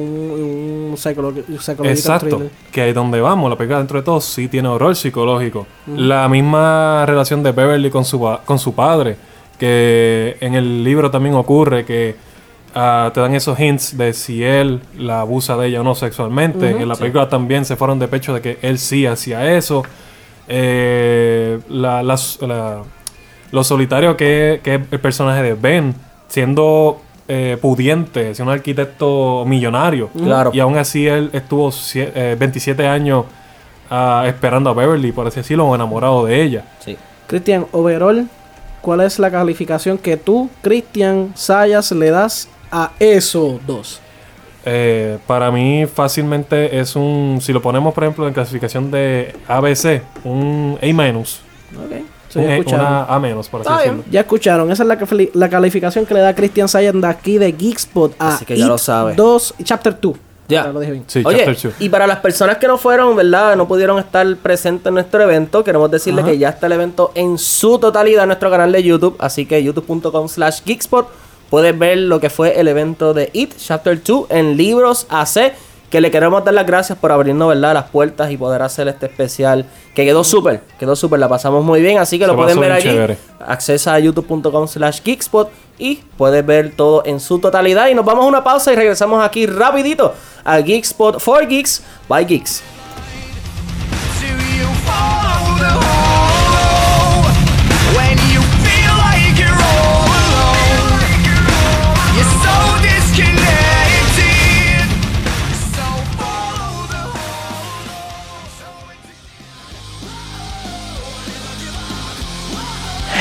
un psychological Exacto, thriller. que ahí donde vamos, la película dentro de todo sí tiene horror psicológico. La misma relación de Beverly con su, con su padre, que en el libro también ocurre que ah, te dan esos hints de si él la abusa de ella o no sexualmente. En la película también se fueron de pecho de que él sí hacía eso. Eh, la, lo solitario que, que es el personaje de Ben, siendo eh, pudiente, siendo un arquitecto millonario. Claro. Y aún así él estuvo cie- eh, 27 años ah, esperando a Beverly, por así decirlo, o enamorado de ella. Sí. Cristian, overall, ¿cuál es la calificación que tú, Cristian Sayas, le das a eso dos? Eh, para mí fácilmente es un, si lo ponemos por ejemplo en clasificación de ABC, un A menos. Ok. Sí, Un escucharon. una A menos, por así decirlo. Ya escucharon, esa es la, la calificación que le da Christian Sayas de aquí de Geekspot a Así que ya It lo sabe. 2, Chapter 2. Ya. lo dije bien. Sí, Oye, chapter two. y para las personas que no fueron, ¿verdad? No pudieron estar presentes en nuestro evento, queremos decirle que ya está el evento en su totalidad en nuestro canal de YouTube, así que youtube.com slash geekspot puedes ver lo que fue el evento de It Chapter 2 en Libros AC, que le queremos dar las gracias por abrirnos, ¿verdad? Las puertas y poder hacer este especial, que quedó súper, quedó súper, la pasamos muy bien, así que Se lo pueden ver allí. chévere. Accesa a youtube.com slash geekspot y puedes ver todo en su totalidad. Y nos vamos a una pausa y regresamos aquí rapidito a Geekspot for Geeks by Geeks.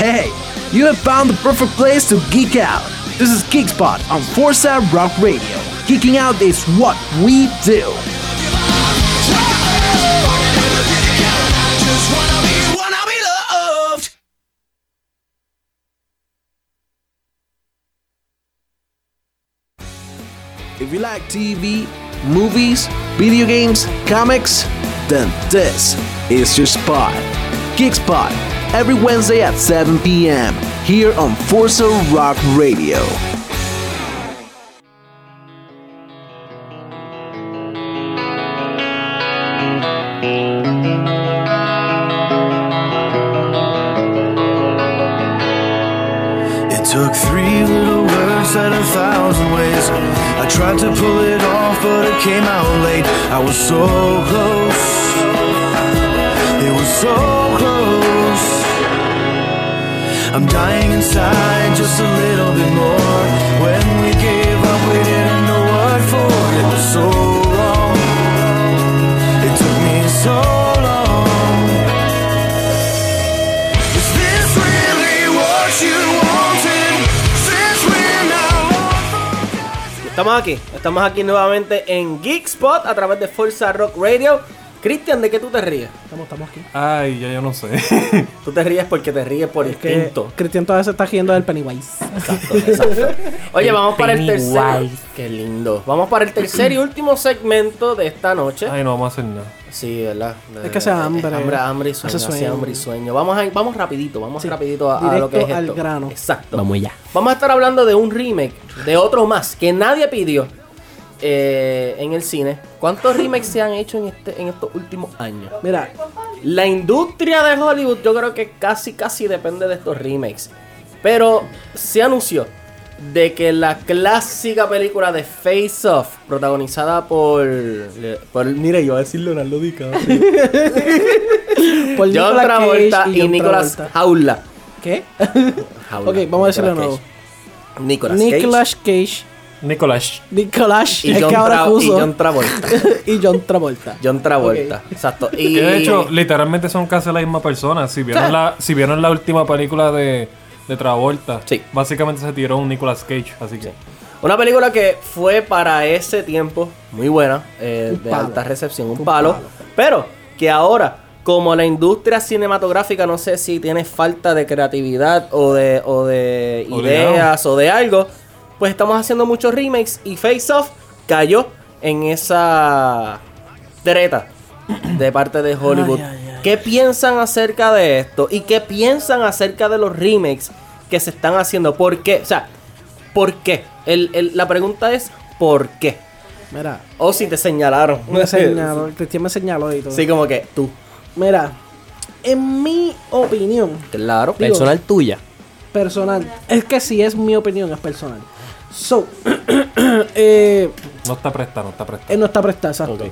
Hey, you have found the perfect place to geek out. This is Geekspot on Forza Rock Radio. Geeking out is what we do. If you like TV, movies, video games, comics, then this is your spot. Geekspot, every Wednesday at 7 p.m. here on Forza Rock Radio. It took three little words said a thousand ways. I tried to pull it off, but it came out late. I was so close. It was so close. I'm dying inside just a little bit more. When we gave up, we didn't know what for. It was so wrong. It took me so long. Is this really what you wanted? Since we're now Estamos aquí, estamos aquí nuevamente en Geekspot a través de Forza Rock Radio. Cristian, ¿de qué tú te ríes? Estamos, estamos aquí. Ay, ya yo no sé. Tú te ríes porque te ríes por Es que instinto. Cristian todavía se está riendo del Pennywise. Exacto, exacto. Oye, vamos para el tercer. Qué lindo. Vamos para el tercer y último segmento de esta noche. Ay, no vamos a hacer nada. Sí, ¿verdad? Es que hace hambre. Hambre, hambre y sueño. Sueño. hambre y sueño. Vamos, a, vamos rapidito, vamos Sí. rapidito a, a lo que es al esto. grano. Exacto. Vamos allá. Vamos a estar hablando de un remake, de otro más, que nadie pidió eh, en el cine. ¿Cuántos remakes se han hecho en, este, en estos últimos años? Mira, La industria de Hollywood yo creo que casi casi depende de estos remakes. Pero se anunció de que la clásica película de Face Off, protagonizada por. por mire, yo voy a decir Leonardo DiCaprio. Por John Nicolas Travolta Cage y, John Nicolas Travolta. Jaula. ¿Qué? Jaula. ok, vamos a decirlo de nuevo. Nicolas Cage. Nicolas Cage. Nicolás. Nicolas. Y es John, que ahora Tra- y puso. John Travolta. y John Travolta. John Travolta. Exacto. Y Que de hecho, literalmente son casi la misma persona. Si vieron, la, si vieron la última película de, de Travolta, Sí. básicamente se tiró un Nicolas Cage. Así que. Una película que fue para ese tiempo muy buena, eh, de palo. alta recepción, un, palo, pero que ahora, como la industria cinematográfica, no sé si tiene falta de creatividad o de, o de Obligado. ideas o de algo, pues estamos haciendo muchos remakes y Face Off cayó en esa treta de parte de Hollywood. Ay, ay, ay. ¿Qué piensan acerca de esto? ¿Y qué piensan acerca de los remakes que se están haciendo? ¿Por qué? O sea, ¿por qué? El- el- la pregunta es ¿por qué? Mira, O si te señalaron. me señaló, Cristian me señaló y todo. Sí, como que tú. Mira, en mi opinión Claro. Digo- Personal tuya. personal, es que si es mi opinión, es personal. So, eh, No está presta, no está presta. él no está prestado, exacto.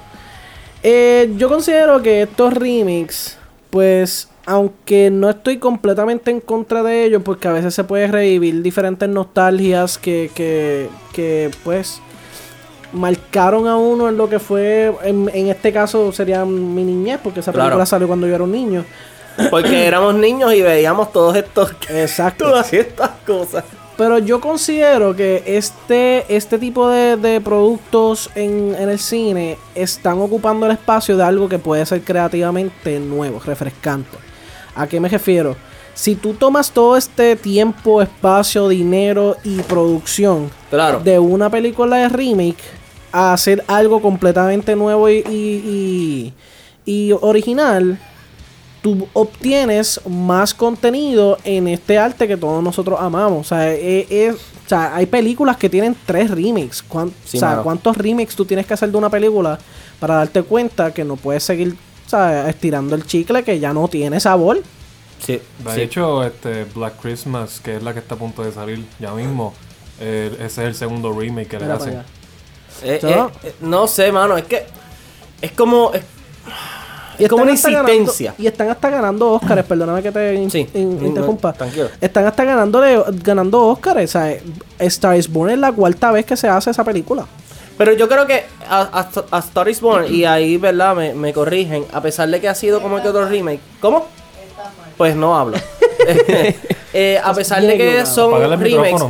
Eh, yo considero que estos remix, pues, aunque no estoy completamente en contra de ellos, porque a veces se puede revivir diferentes nostalgias que, que, que pues, marcaron a uno en lo que fue, en, en este caso sería mi niñez, porque esa Claro. película salió cuando yo era un niño. Porque éramos niños y veíamos todos estos. Exacto. Todas estas cosas. Pero yo considero que este, este tipo de, de productos en, en el cine están ocupando el espacio de algo que puede ser creativamente nuevo, refrescante. ¿A qué me refiero? Si tú tomas todo este tiempo, espacio, dinero y producción Claro. de una película de remake a hacer algo completamente nuevo y, y, y- y original, tú obtienes más contenido en este arte que todos nosotros amamos. O sea, eh, eh, o sea, hay películas que tienen tres remakes. ¿Cuán- Sí, o sea, mano. ¿cuántos remakes tú tienes que hacer de una película para darte cuenta que no puedes seguir o sea, estirando el chicle que ya no tiene sabor? Sí. De sí. hecho, este Black Christmas, que es la que está a punto de salir ya mismo, eh, ese es el segundo remake que le Mira hacen. Eh, ¿No? eh, eh, no sé, mano. Es que. Es como. Es, Y es como una ganando- insistencia. y están hasta ganando Oscars, perdóname que te in- Sí, in- no, interrumpa. tranquilo. Están hasta ganando, ganando Oscars. O sea, Star is Born es la cuarta vez que se hace esa película. Pero yo creo que a, a, a Star is Born, y ahí, ¿verdad? Me, me corrigen. A pesar de que ha sido como que otro remake. ¿Cómo? Pues no hablo. Eh, a pesar de que son remakes,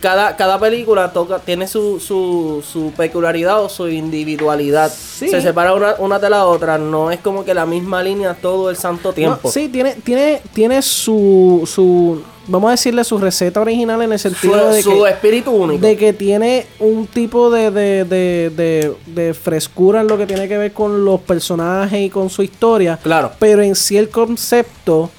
cada, cada película toca, tiene su, su, su peculiaridad o su individualidad. Se separa una, una de la otra. No es como que la misma línea todo el santo tiempo. No, sí, tiene, tiene, tiene su, su, vamos a decirle su receta original en el su, sentido de su que, espíritu único. de que tiene un tipo de, de, de, de, de frescura en lo que tiene que ver con los personajes y con su historia. Claro. Pero en sí el concepto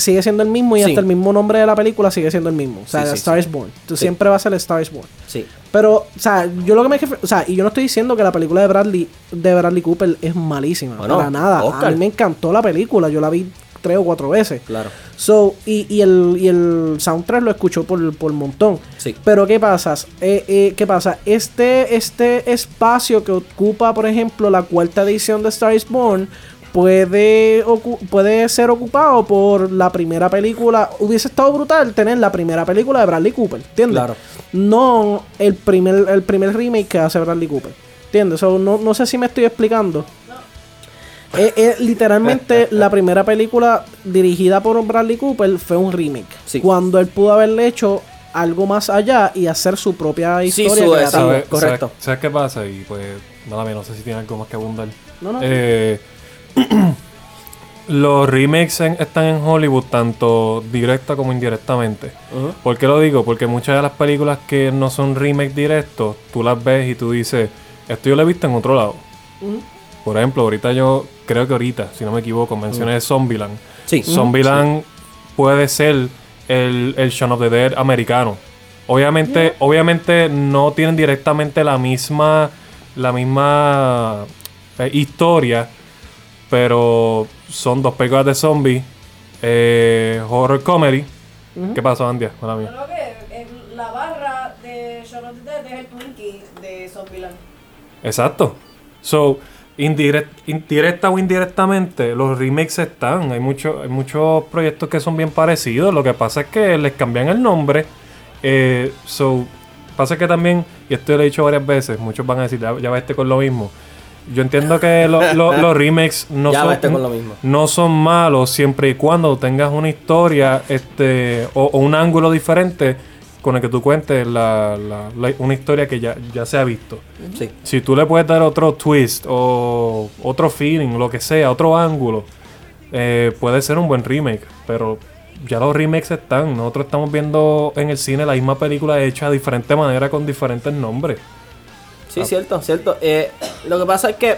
sigue siendo el mismo y Sí. hasta el mismo nombre de la película sigue siendo el mismo. O sea, Sí, sí, Star is Born. Tú siempre va a ser Star is Born. Sí. Pero, o sea, yo lo que me o sea, y yo no estoy diciendo que la película de Bradley, de Bradley Cooper es malísima. Bueno, para nada. Oscar. A mí me encantó la película. Yo la vi tres o cuatro veces. Claro. So, y, y el, y el soundtrack lo escuchó por, por montón. Sí. Pero ¿qué pasa? Eh, eh, ¿Qué pasa? Este, este espacio que ocupa, por ejemplo, la cuarta edición de Star is Born puede, puede ser ocupado por la primera película. Hubiese estado brutal tener la primera película de Bradley Cooper, ¿entiendes? Claro. No el primer, el primer remake que hace Bradley Cooper. ¿Entiendes? So, no, no sé si me estoy explicando. Es, es literalmente la primera película dirigida por Bradley Cooper fue un remake. Sí. Cuando él pudo haberle hecho algo más allá y hacer su propia Sí, historia. su- creativa. sabe- ¿Sabes correcto. sabe- ¿Sabes qué pasa? Y pues, nada más, no sé si tiene algo más que abundar. No, no. Eh, los remakes en- están en Hollywood tanto directa como indirectamente. ¿Por qué lo digo? Porque muchas de las películas que no son remake directos, tú las ves y tú dices, esto yo lo he visto en otro lado. Por ejemplo, ahorita yo, creo que ahorita, si no me equivoco, mencioné Zombieland. Sí. Zombieland puede ser el, el Shaun of the Dead americano. Obviamente, obviamente no tienen directamente la misma, la misma eh, historia, pero son dos películas de zombies, eh, horror comedy. ¿Qué pasó, Andia? Mala mía. Creo que en la barra de Zombieland. Exacto. So, indirect- indirecta o indirectamente, los remakes están. Hay, mucho- hay muchos proyectos que son bien parecidos. Lo que pasa es que les cambian el nombre. Eh, so, pasa que también, y esto lo he dicho varias veces, muchos van a decir, ya, ya va este con lo mismo. Yo entiendo que lo- lo- los remakes no Ya son, con lo mismo. no son malos siempre y cuando tengas una historia este o, o un ángulo diferente con el que tú cuentes la, la- la- una historia que ya, ya se ha visto. Sí. Si tú le puedes dar otro twist o otro feeling, lo que sea, otro ángulo, eh, puede ser un buen remake. Pero ya los remakes están. Nosotros estamos viendo en el cine la misma película hecha de diferente manera con diferentes nombres. Sí, cierto, cierto. Eh, lo que pasa es que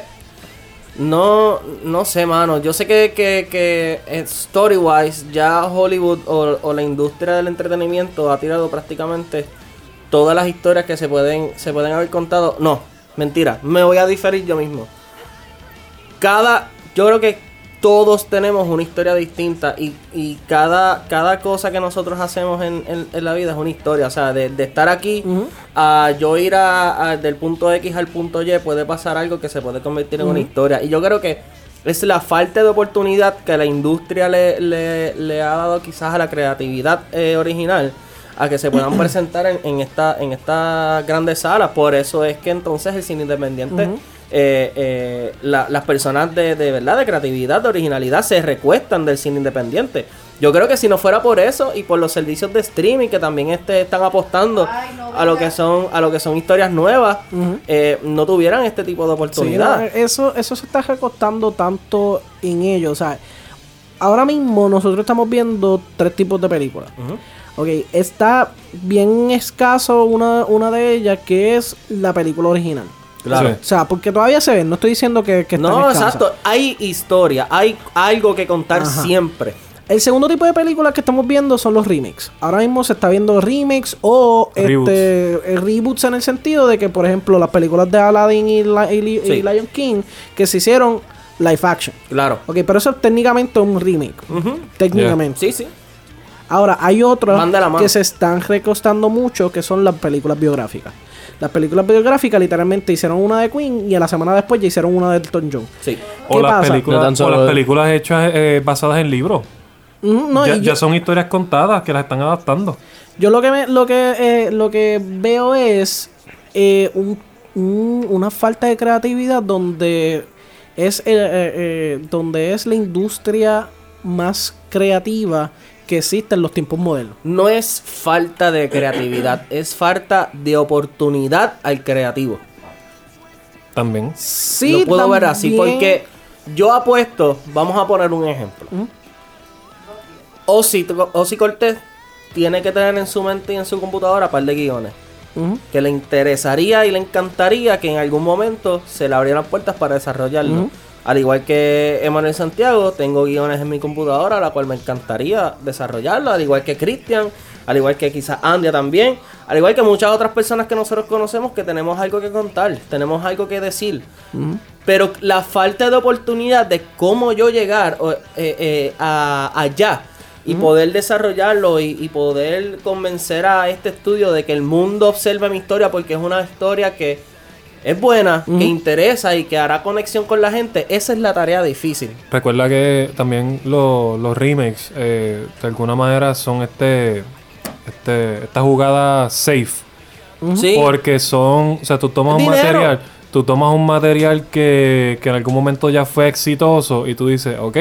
no, no sé, mano. Yo sé que, que, que eh, story-wise ya Hollywood o, o la industria del entretenimiento ha tirado prácticamente todas las historias que se pueden, se pueden haber contado. No, mentira. Me voy a diferir yo mismo. Cada, yo creo que todos tenemos una historia distinta y, y cada, cada cosa que nosotros hacemos en, en- en la vida es una historia. O sea, de, de estar aquí a yo ir a, a- del punto X al punto Y puede pasar algo que se puede convertir en una historia. Y yo creo que es la falta de oportunidad que la industria le, le- le ha dado quizás a la creatividad eh, original a que se puedan presentar en, en esta en estas grandes salas. Por eso es que entonces el cine independiente, eh, eh, la- las personas de, de verdad, de creatividad, de originalidad, se recuestan del cine independiente. Yo creo que si no fuera por eso y por los servicios de streaming que también este, están apostando Ay, no, a lo que son a lo que son historias nuevas, eh, no tuvieran este tipo de Sí, oportunidad. no, eso, eso se está recostando tanto en ello. O sea, ahora mismo nosotros estamos viendo tres tipos de películas. Ok, está bien escaso una, una de ellas que es la película original. Claro. Sí. O sea, porque todavía se ven, no estoy diciendo que, que No, exacto. Hay historia, hay algo que contar Ajá. siempre. El segundo tipo de películas que estamos viendo son los remakes. Ahora mismo se está viendo remakes o Reboots. este, reboots en el sentido de que, por ejemplo, las películas de Aladdin y. Lion King que se hicieron live action. Claro. Ok, pero eso es técnicamente un remake. Técnicamente. Sí, sí. Ahora, hay otras que se están recostando mucho, que son las películas biográficas. Las películas biográficas literalmente hicieron una de Queen y a la semana después ya hicieron una de Elton John. Sí. O ¿Qué las, pasa? películas, No o las películas hechas eh, basadas en libros. No, ya, son historias contadas que las están adaptando. Yo lo que me, lo que eh, lo que veo es eh, un- un- una falta de creatividad donde es eh, eh, eh, donde es la industria más creativa que existe en los tiempos modernos. No es falta de creatividad, es falta de oportunidad al creativo. También. Sí, Lo puedo ver así porque yo apuesto, vamos a poner un ejemplo. Ozzy, Ozzy Cortés tiene que tener en su mente y en su computadora un par de guiones. Que le interesaría y le encantaría que en algún momento se le abrieran puertas para desarrollarlo. Al igual que Emanuel Santiago, tengo guiones en mi computadora, la cual me encantaría desarrollarlo, al igual que Cristian, al igual que quizás Andia también, al igual que muchas otras personas que nosotros conocemos que tenemos algo que contar, tenemos algo que decir. Pero la falta de oportunidad de cómo yo llegar eh, eh, a, allá y poder desarrollarlo y, y poder convencer a este estudio de que el mundo observe mi historia porque es una historia que es buena, que interesa y que hará conexión con la gente, esa es la tarea difícil. Recuerda que también lo- los remakes, eh, de alguna manera, son este, este esta jugada safe. Sí, Porque son, o sea, tú tomas un Dinero. material, tú tomas un material que, que en algún momento ya fue exitoso y tú dices, ok,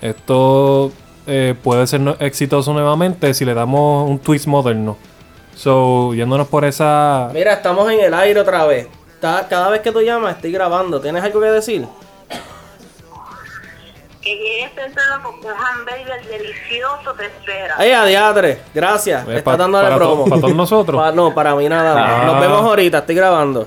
esto eh, puede ser no- exitoso nuevamente si le damos un twist moderno. So, yéndonos por esa... mira, estamos en el aire otra vez. Está- cada vez que tú llamas estoy grabando. ¿Tienes algo que decir? Que llegues temprano porque un hamburger delicioso te espera. Ay, adiadre, gracias. Eh, Está pa- dándole para to- promo. para todos nosotros. Pa- no, para mí nada. Ah. Nos vemos ahorita, estoy grabando.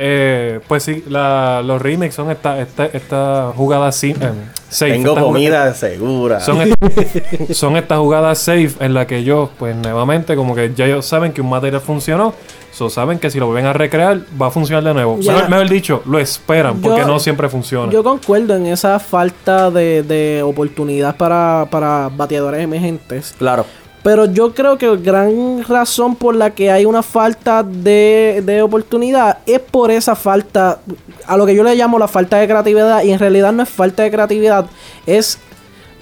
Eh, pues sí, la- los remakes son esta, esta, esta jugada eh, safe. Tengo esta jugada- comida segura. Son, est- son estas jugadas safe en la que ellos, pues nuevamente, como que ya ellos saben que un material funcionó, so saben que si lo vuelven a recrear, va a funcionar de nuevo. Ya. Mejor, mejor dicho, lo esperan, porque Yo- no siempre funciona. Yo concuerdo en esa falta de, de oportunidad para, para bateadores emergentes. Claro. Pero yo creo que gran razón por la que hay una falta de, de oportunidad es por esa falta, a lo que yo le llamo la falta de creatividad, y en realidad no es falta de creatividad, es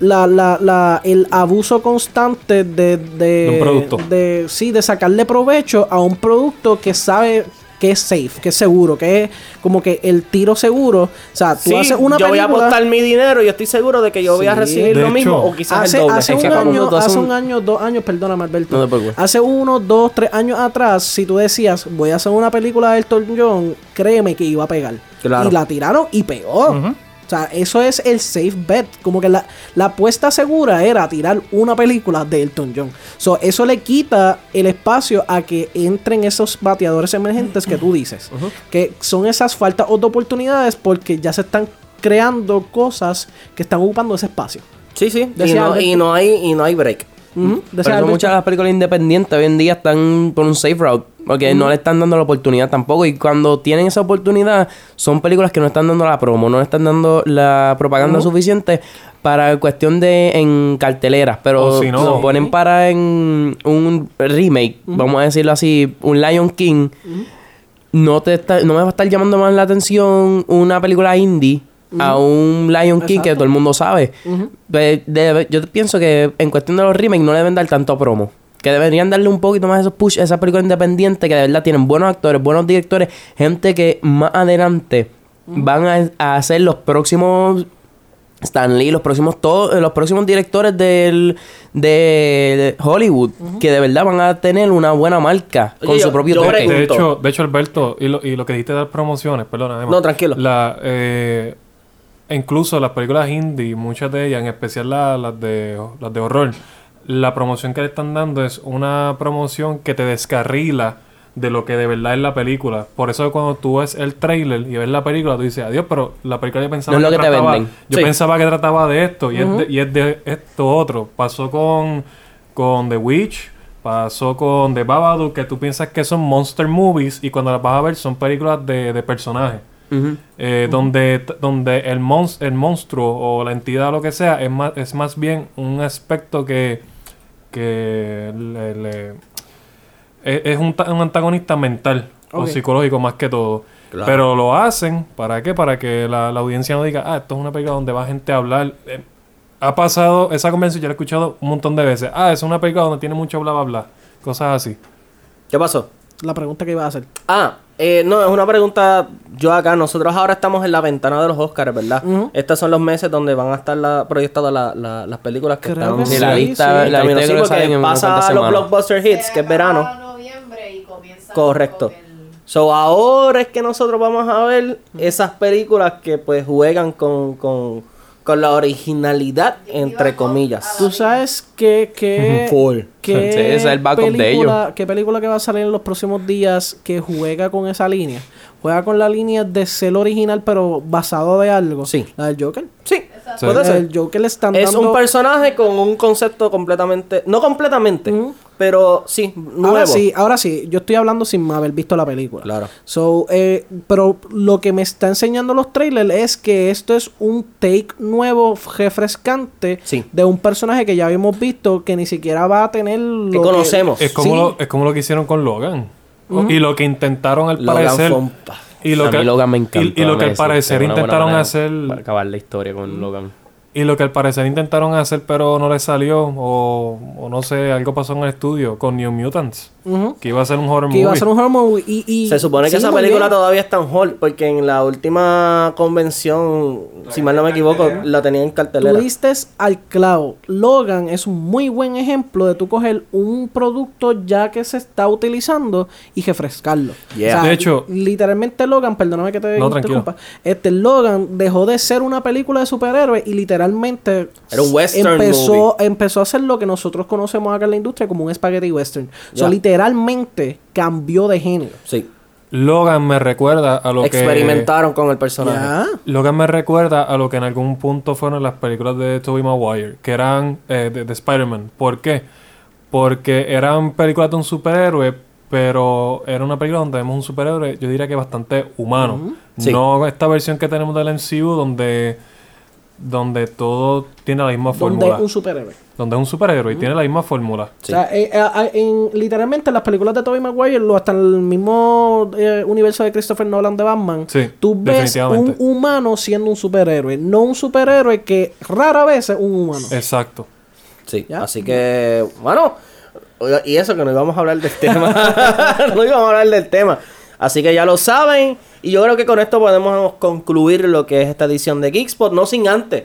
la, la, la, el abuso constante de, de, De un producto. de- sí, de sacarle provecho a un producto que sabe que es safe, que es seguro, que es como que el tiro seguro. O sea, tú Sí, haces una yo voy a película- apostar mi dinero y estoy seguro de que yo voy a recibir lo mismo o quizás hace, el doble. hace un año, hace un- un año, dos años, perdóname Alberto. No hace uno, dos, tres años atrás, si tú decías, voy a hacer una película de Elton John, créeme que iba a pegar. Claro. Y la tiraron y pegó. O sea, eso es el safe bet. Como que la, la apuesta segura era tirar una película de Elton John. So, eso le quita el espacio a que entren esos bateadores emergentes que tú dices. Que son esas faltas o de oportunidades porque ya se están creando cosas que están ocupando ese espacio. Sí, sí. Y no, y no hay y no hay break. Ujú. Por Decía eso muchas de las películas independientes hoy en día están por un safe route. Porque no le están dando la oportunidad tampoco. Y cuando tienen esa oportunidad, son películas que no están dando la promo, no le están dando la propaganda suficiente para cuestión de en carteleras. Pero si no- lo ponen para en un remake, vamos a decirlo así, un Lion King. No te está- no me va a estar llamando más la atención una película indie a un Lion King que todo el mundo sabe. Pues, yo pienso que en cuestión de los remakes no le deben dar tanto promo. Que deberían darle un poquito más esos push a esas películas independientes que de verdad tienen buenos actores, buenos directores, gente que más adelante van a, a hacer los próximos Stan Lee, los próximos todos, eh, los próximos directores del de Hollywood, que de verdad van a tener una buena marca Oye, con yo- su propio toque. De hecho, de hecho, Alberto, y lo, y lo que dijiste de las promociones, perdona. Emma, No, tranquilo. La, eh, incluso las películas indie, muchas de ellas, en especial la- las, de, las de horror, la promoción que le están dando es una promoción que te descarrila de lo que de verdad es la película. Por eso cuando tú ves el trailer y ves la película, tú dices, adiós, pero la película yo pensaba No es lo que te trataba, venden. Yo Sí. pensaba que trataba de esto y, es de, y es de esto otro. Pasó con, con The Witch, pasó con The Babadook, que tú piensas que son monster movies y cuando las vas a ver son películas de, de personajes. Eh, donde, donde el, el monstruo o la entidad o lo que sea es más, es más bien un aspecto que, que le- le- es, un, un antagonista mental o psicológico más que todo. Claro. Pero lo hacen, ¿para qué? Para que la, la audiencia no diga, ah, esto es una película donde va gente a hablar. Eh, ha pasado, esa convención yo la he escuchado un montón de veces. Ah, es una película donde tiene mucho bla, bla, bla. Cosas así. ¿Qué pasó? La pregunta que iba a hacer. Ah, eh, no, es una pregunta. Yo acá, nosotros ahora estamos en la ventana de los Oscars, ¿verdad? Ujú. Estos son los meses donde van a estar la- proyectadas la- la- las películas que Creo están. que Sí, la Sí, lista, sí. la Camino, lista sí, porque en pasa los blockbuster hits, que es verano. noviembre y comienza Correcto. con el- So ahora es que nosotros vamos a ver esas películas que pues juegan con, con, con la originalidad, entre comillas. ¿Tú sabes qué, qué, Full. qué Sí, es el backup de película, qué película que va a salir en los próximos días que juega con esa línea? Juega con la línea de ser original pero basado de algo. Sí. La del Joker. Sí, puede ser. El Joker le están Es dando... un personaje con un concepto completamente, no completamente. Pero sí, nuevo. Ahora sí, ahora sí, yo estoy hablando sin haber visto la película. Claro. So, eh, pero lo que me está enseñando los trailers es que esto es un take nuevo, refrescante Sí. de un personaje que ya habíamos visto que ni siquiera va a tener lo Que conocemos. Es como, Sí. lo, es como lo que hicieron con Logan. Y lo que intentaron al Logan parecer. fue un- Y lo a que, mí Logan me y- encanta. y, lo que al parecer intentaron hacer. Para acabar la historia con Logan. Y lo que al parecer intentaron hacer, pero no les salió. O, o no sé, algo pasó en el estudio con New Mutants. Que iba a ser un horror que iba a movie. ser un horror movie y, y- Se supone que esa película bien. todavía está en hall, porque en la última convención, si mal no me equivoco, la tenía en Tú cartelera. diste al clavo. Logan es un muy buen ejemplo de tú coger un producto ya que se está utilizando y refrescarlo. Yeah. De hecho- literalmente Logan, perdóname que te No, tranquilo. interrumpa. Este Logan dejó de ser una película de superhéroes y literalmente Era un western empezó, movie. empezó a hacer lo que nosotros conocemos acá en la industria como un spaghetti western. O sea, Ya. Literalmente cambió de género. Sí. Logan me recuerda a lo que. Experimentaron con el personaje. Logan me recuerda a lo que en algún punto fueron las películas de Tobey Maguire, que eran eh, de, de Spider-Man. ¿Por qué? Porque eran películas de un superhéroe, pero era una película donde vemos un superhéroe, yo diría que bastante humano. Sí. No esta versión que tenemos del MCU donde, donde todo tiene la misma Donde fórmula. un superhéroe. Donde es un superhéroe y tiene la misma fórmula. O sea, eh, eh, en- literalmente en las películas de Tobey Maguire, lo, hasta el mismo eh, universo de Christopher Nolan de Batman, Sí, tú ves un humano siendo un superhéroe, no un superhéroe que rara vez es un humano. Exacto. Sí, ¿Ya? así que, bueno, y eso que no íbamos a hablar del tema. no íbamos a hablar del tema. Así que ya lo saben. Y yo creo que con esto podemos concluir lo que es esta edición de Geekspot. No sin antes.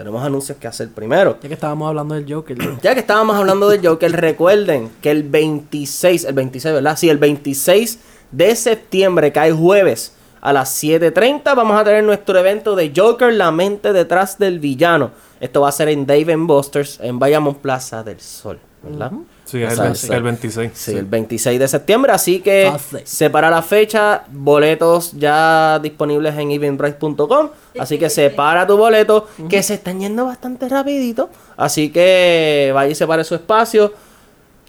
Tenemos anuncios que hacer primero. Ya que estábamos hablando del Joker. Ya que estábamos hablando del Joker, recuerden que el 26, el 26, ¿verdad? Sí, el 26 de septiembre, cae jueves a las 7.30, vamos a tener nuestro evento de Joker, la mente detrás del villano. Esto va a ser en Dave Busters, en Bayamón Plaza del Sol, ¿verdad? Sí, es el, Exacto. 20 el 26. Sí, el 26 de septiembre, así que Fácil. separa la fecha, boletos ya disponibles en eventbrite.com, así que separa tu boleto, que se están yendo bastante rapidito, así que vaya y separe su espacio.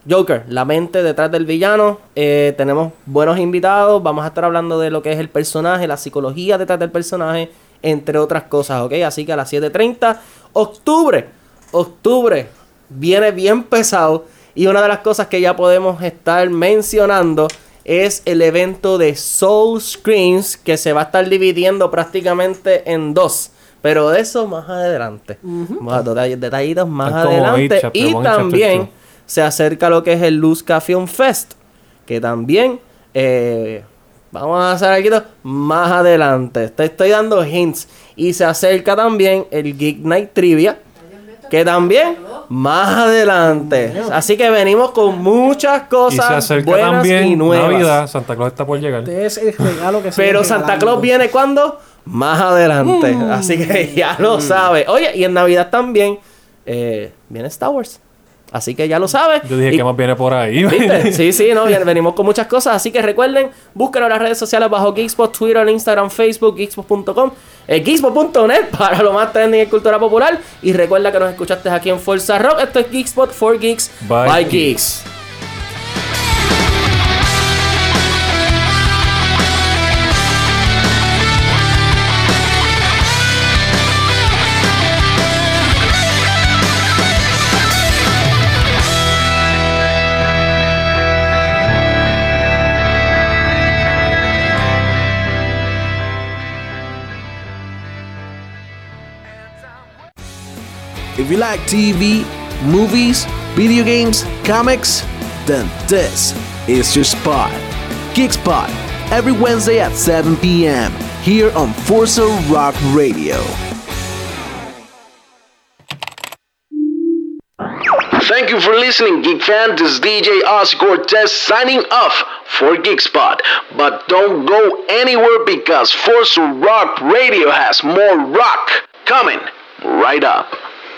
Joker, la mente detrás del villano, eh, tenemos buenos invitados, vamos a estar hablando de lo que es el personaje, la psicología detrás del personaje, entre otras cosas, ¿ok? Así que a las 7.30, octubre, octubre, viene bien pesado. Y una de las cosas que ya podemos estar mencionando es el evento de Soul Screams que se va a estar dividiendo prácticamente en dos. Pero de eso más adelante. Más detalles- detallitos más adelante. Chapter y también se acerca lo que es el Luzca Film Fest. Que también eh, vamos a hacer aquí más adelante. Te estoy dando hints. Y se acerca también el Geek Night Trivia. Que también más adelante. Así que venimos con muchas Y se cosas acerca buenas y también nuevas. Navidad. Santa Claus está por llegar. Este es el regalo que se Pero Santa. Claus viene cuando? Más adelante. Mm. Así que ya lo sabe. Oye, y en Navidad también eh, viene Star Wars. Así que ya lo sabe. Yo dije Y- que más viene por ahí. ¿Viste? Sí, sí, no, venimos con muchas cosas. Así que recuerden, búsquenos en las redes sociales bajo Geekspot, Twitter, Instagram, Facebook, geekspot.com, eh, geekspot.net para lo más trending en cultura popular. Y recuerda que nos escuchaste aquí en Forza Rock. Esto es Geekspot for Geeks By by, Geeks. You like TV, movies, video games, comics, then this is your spot. Geek Spot, every Wednesday at 7 p.m. here on Forza Rock Radio. Thank you for listening, Geek fan. This is DJ Oz Cortez signing off for Geekspot. But don't go anywhere because Forza Rock Radio has more rock coming right up.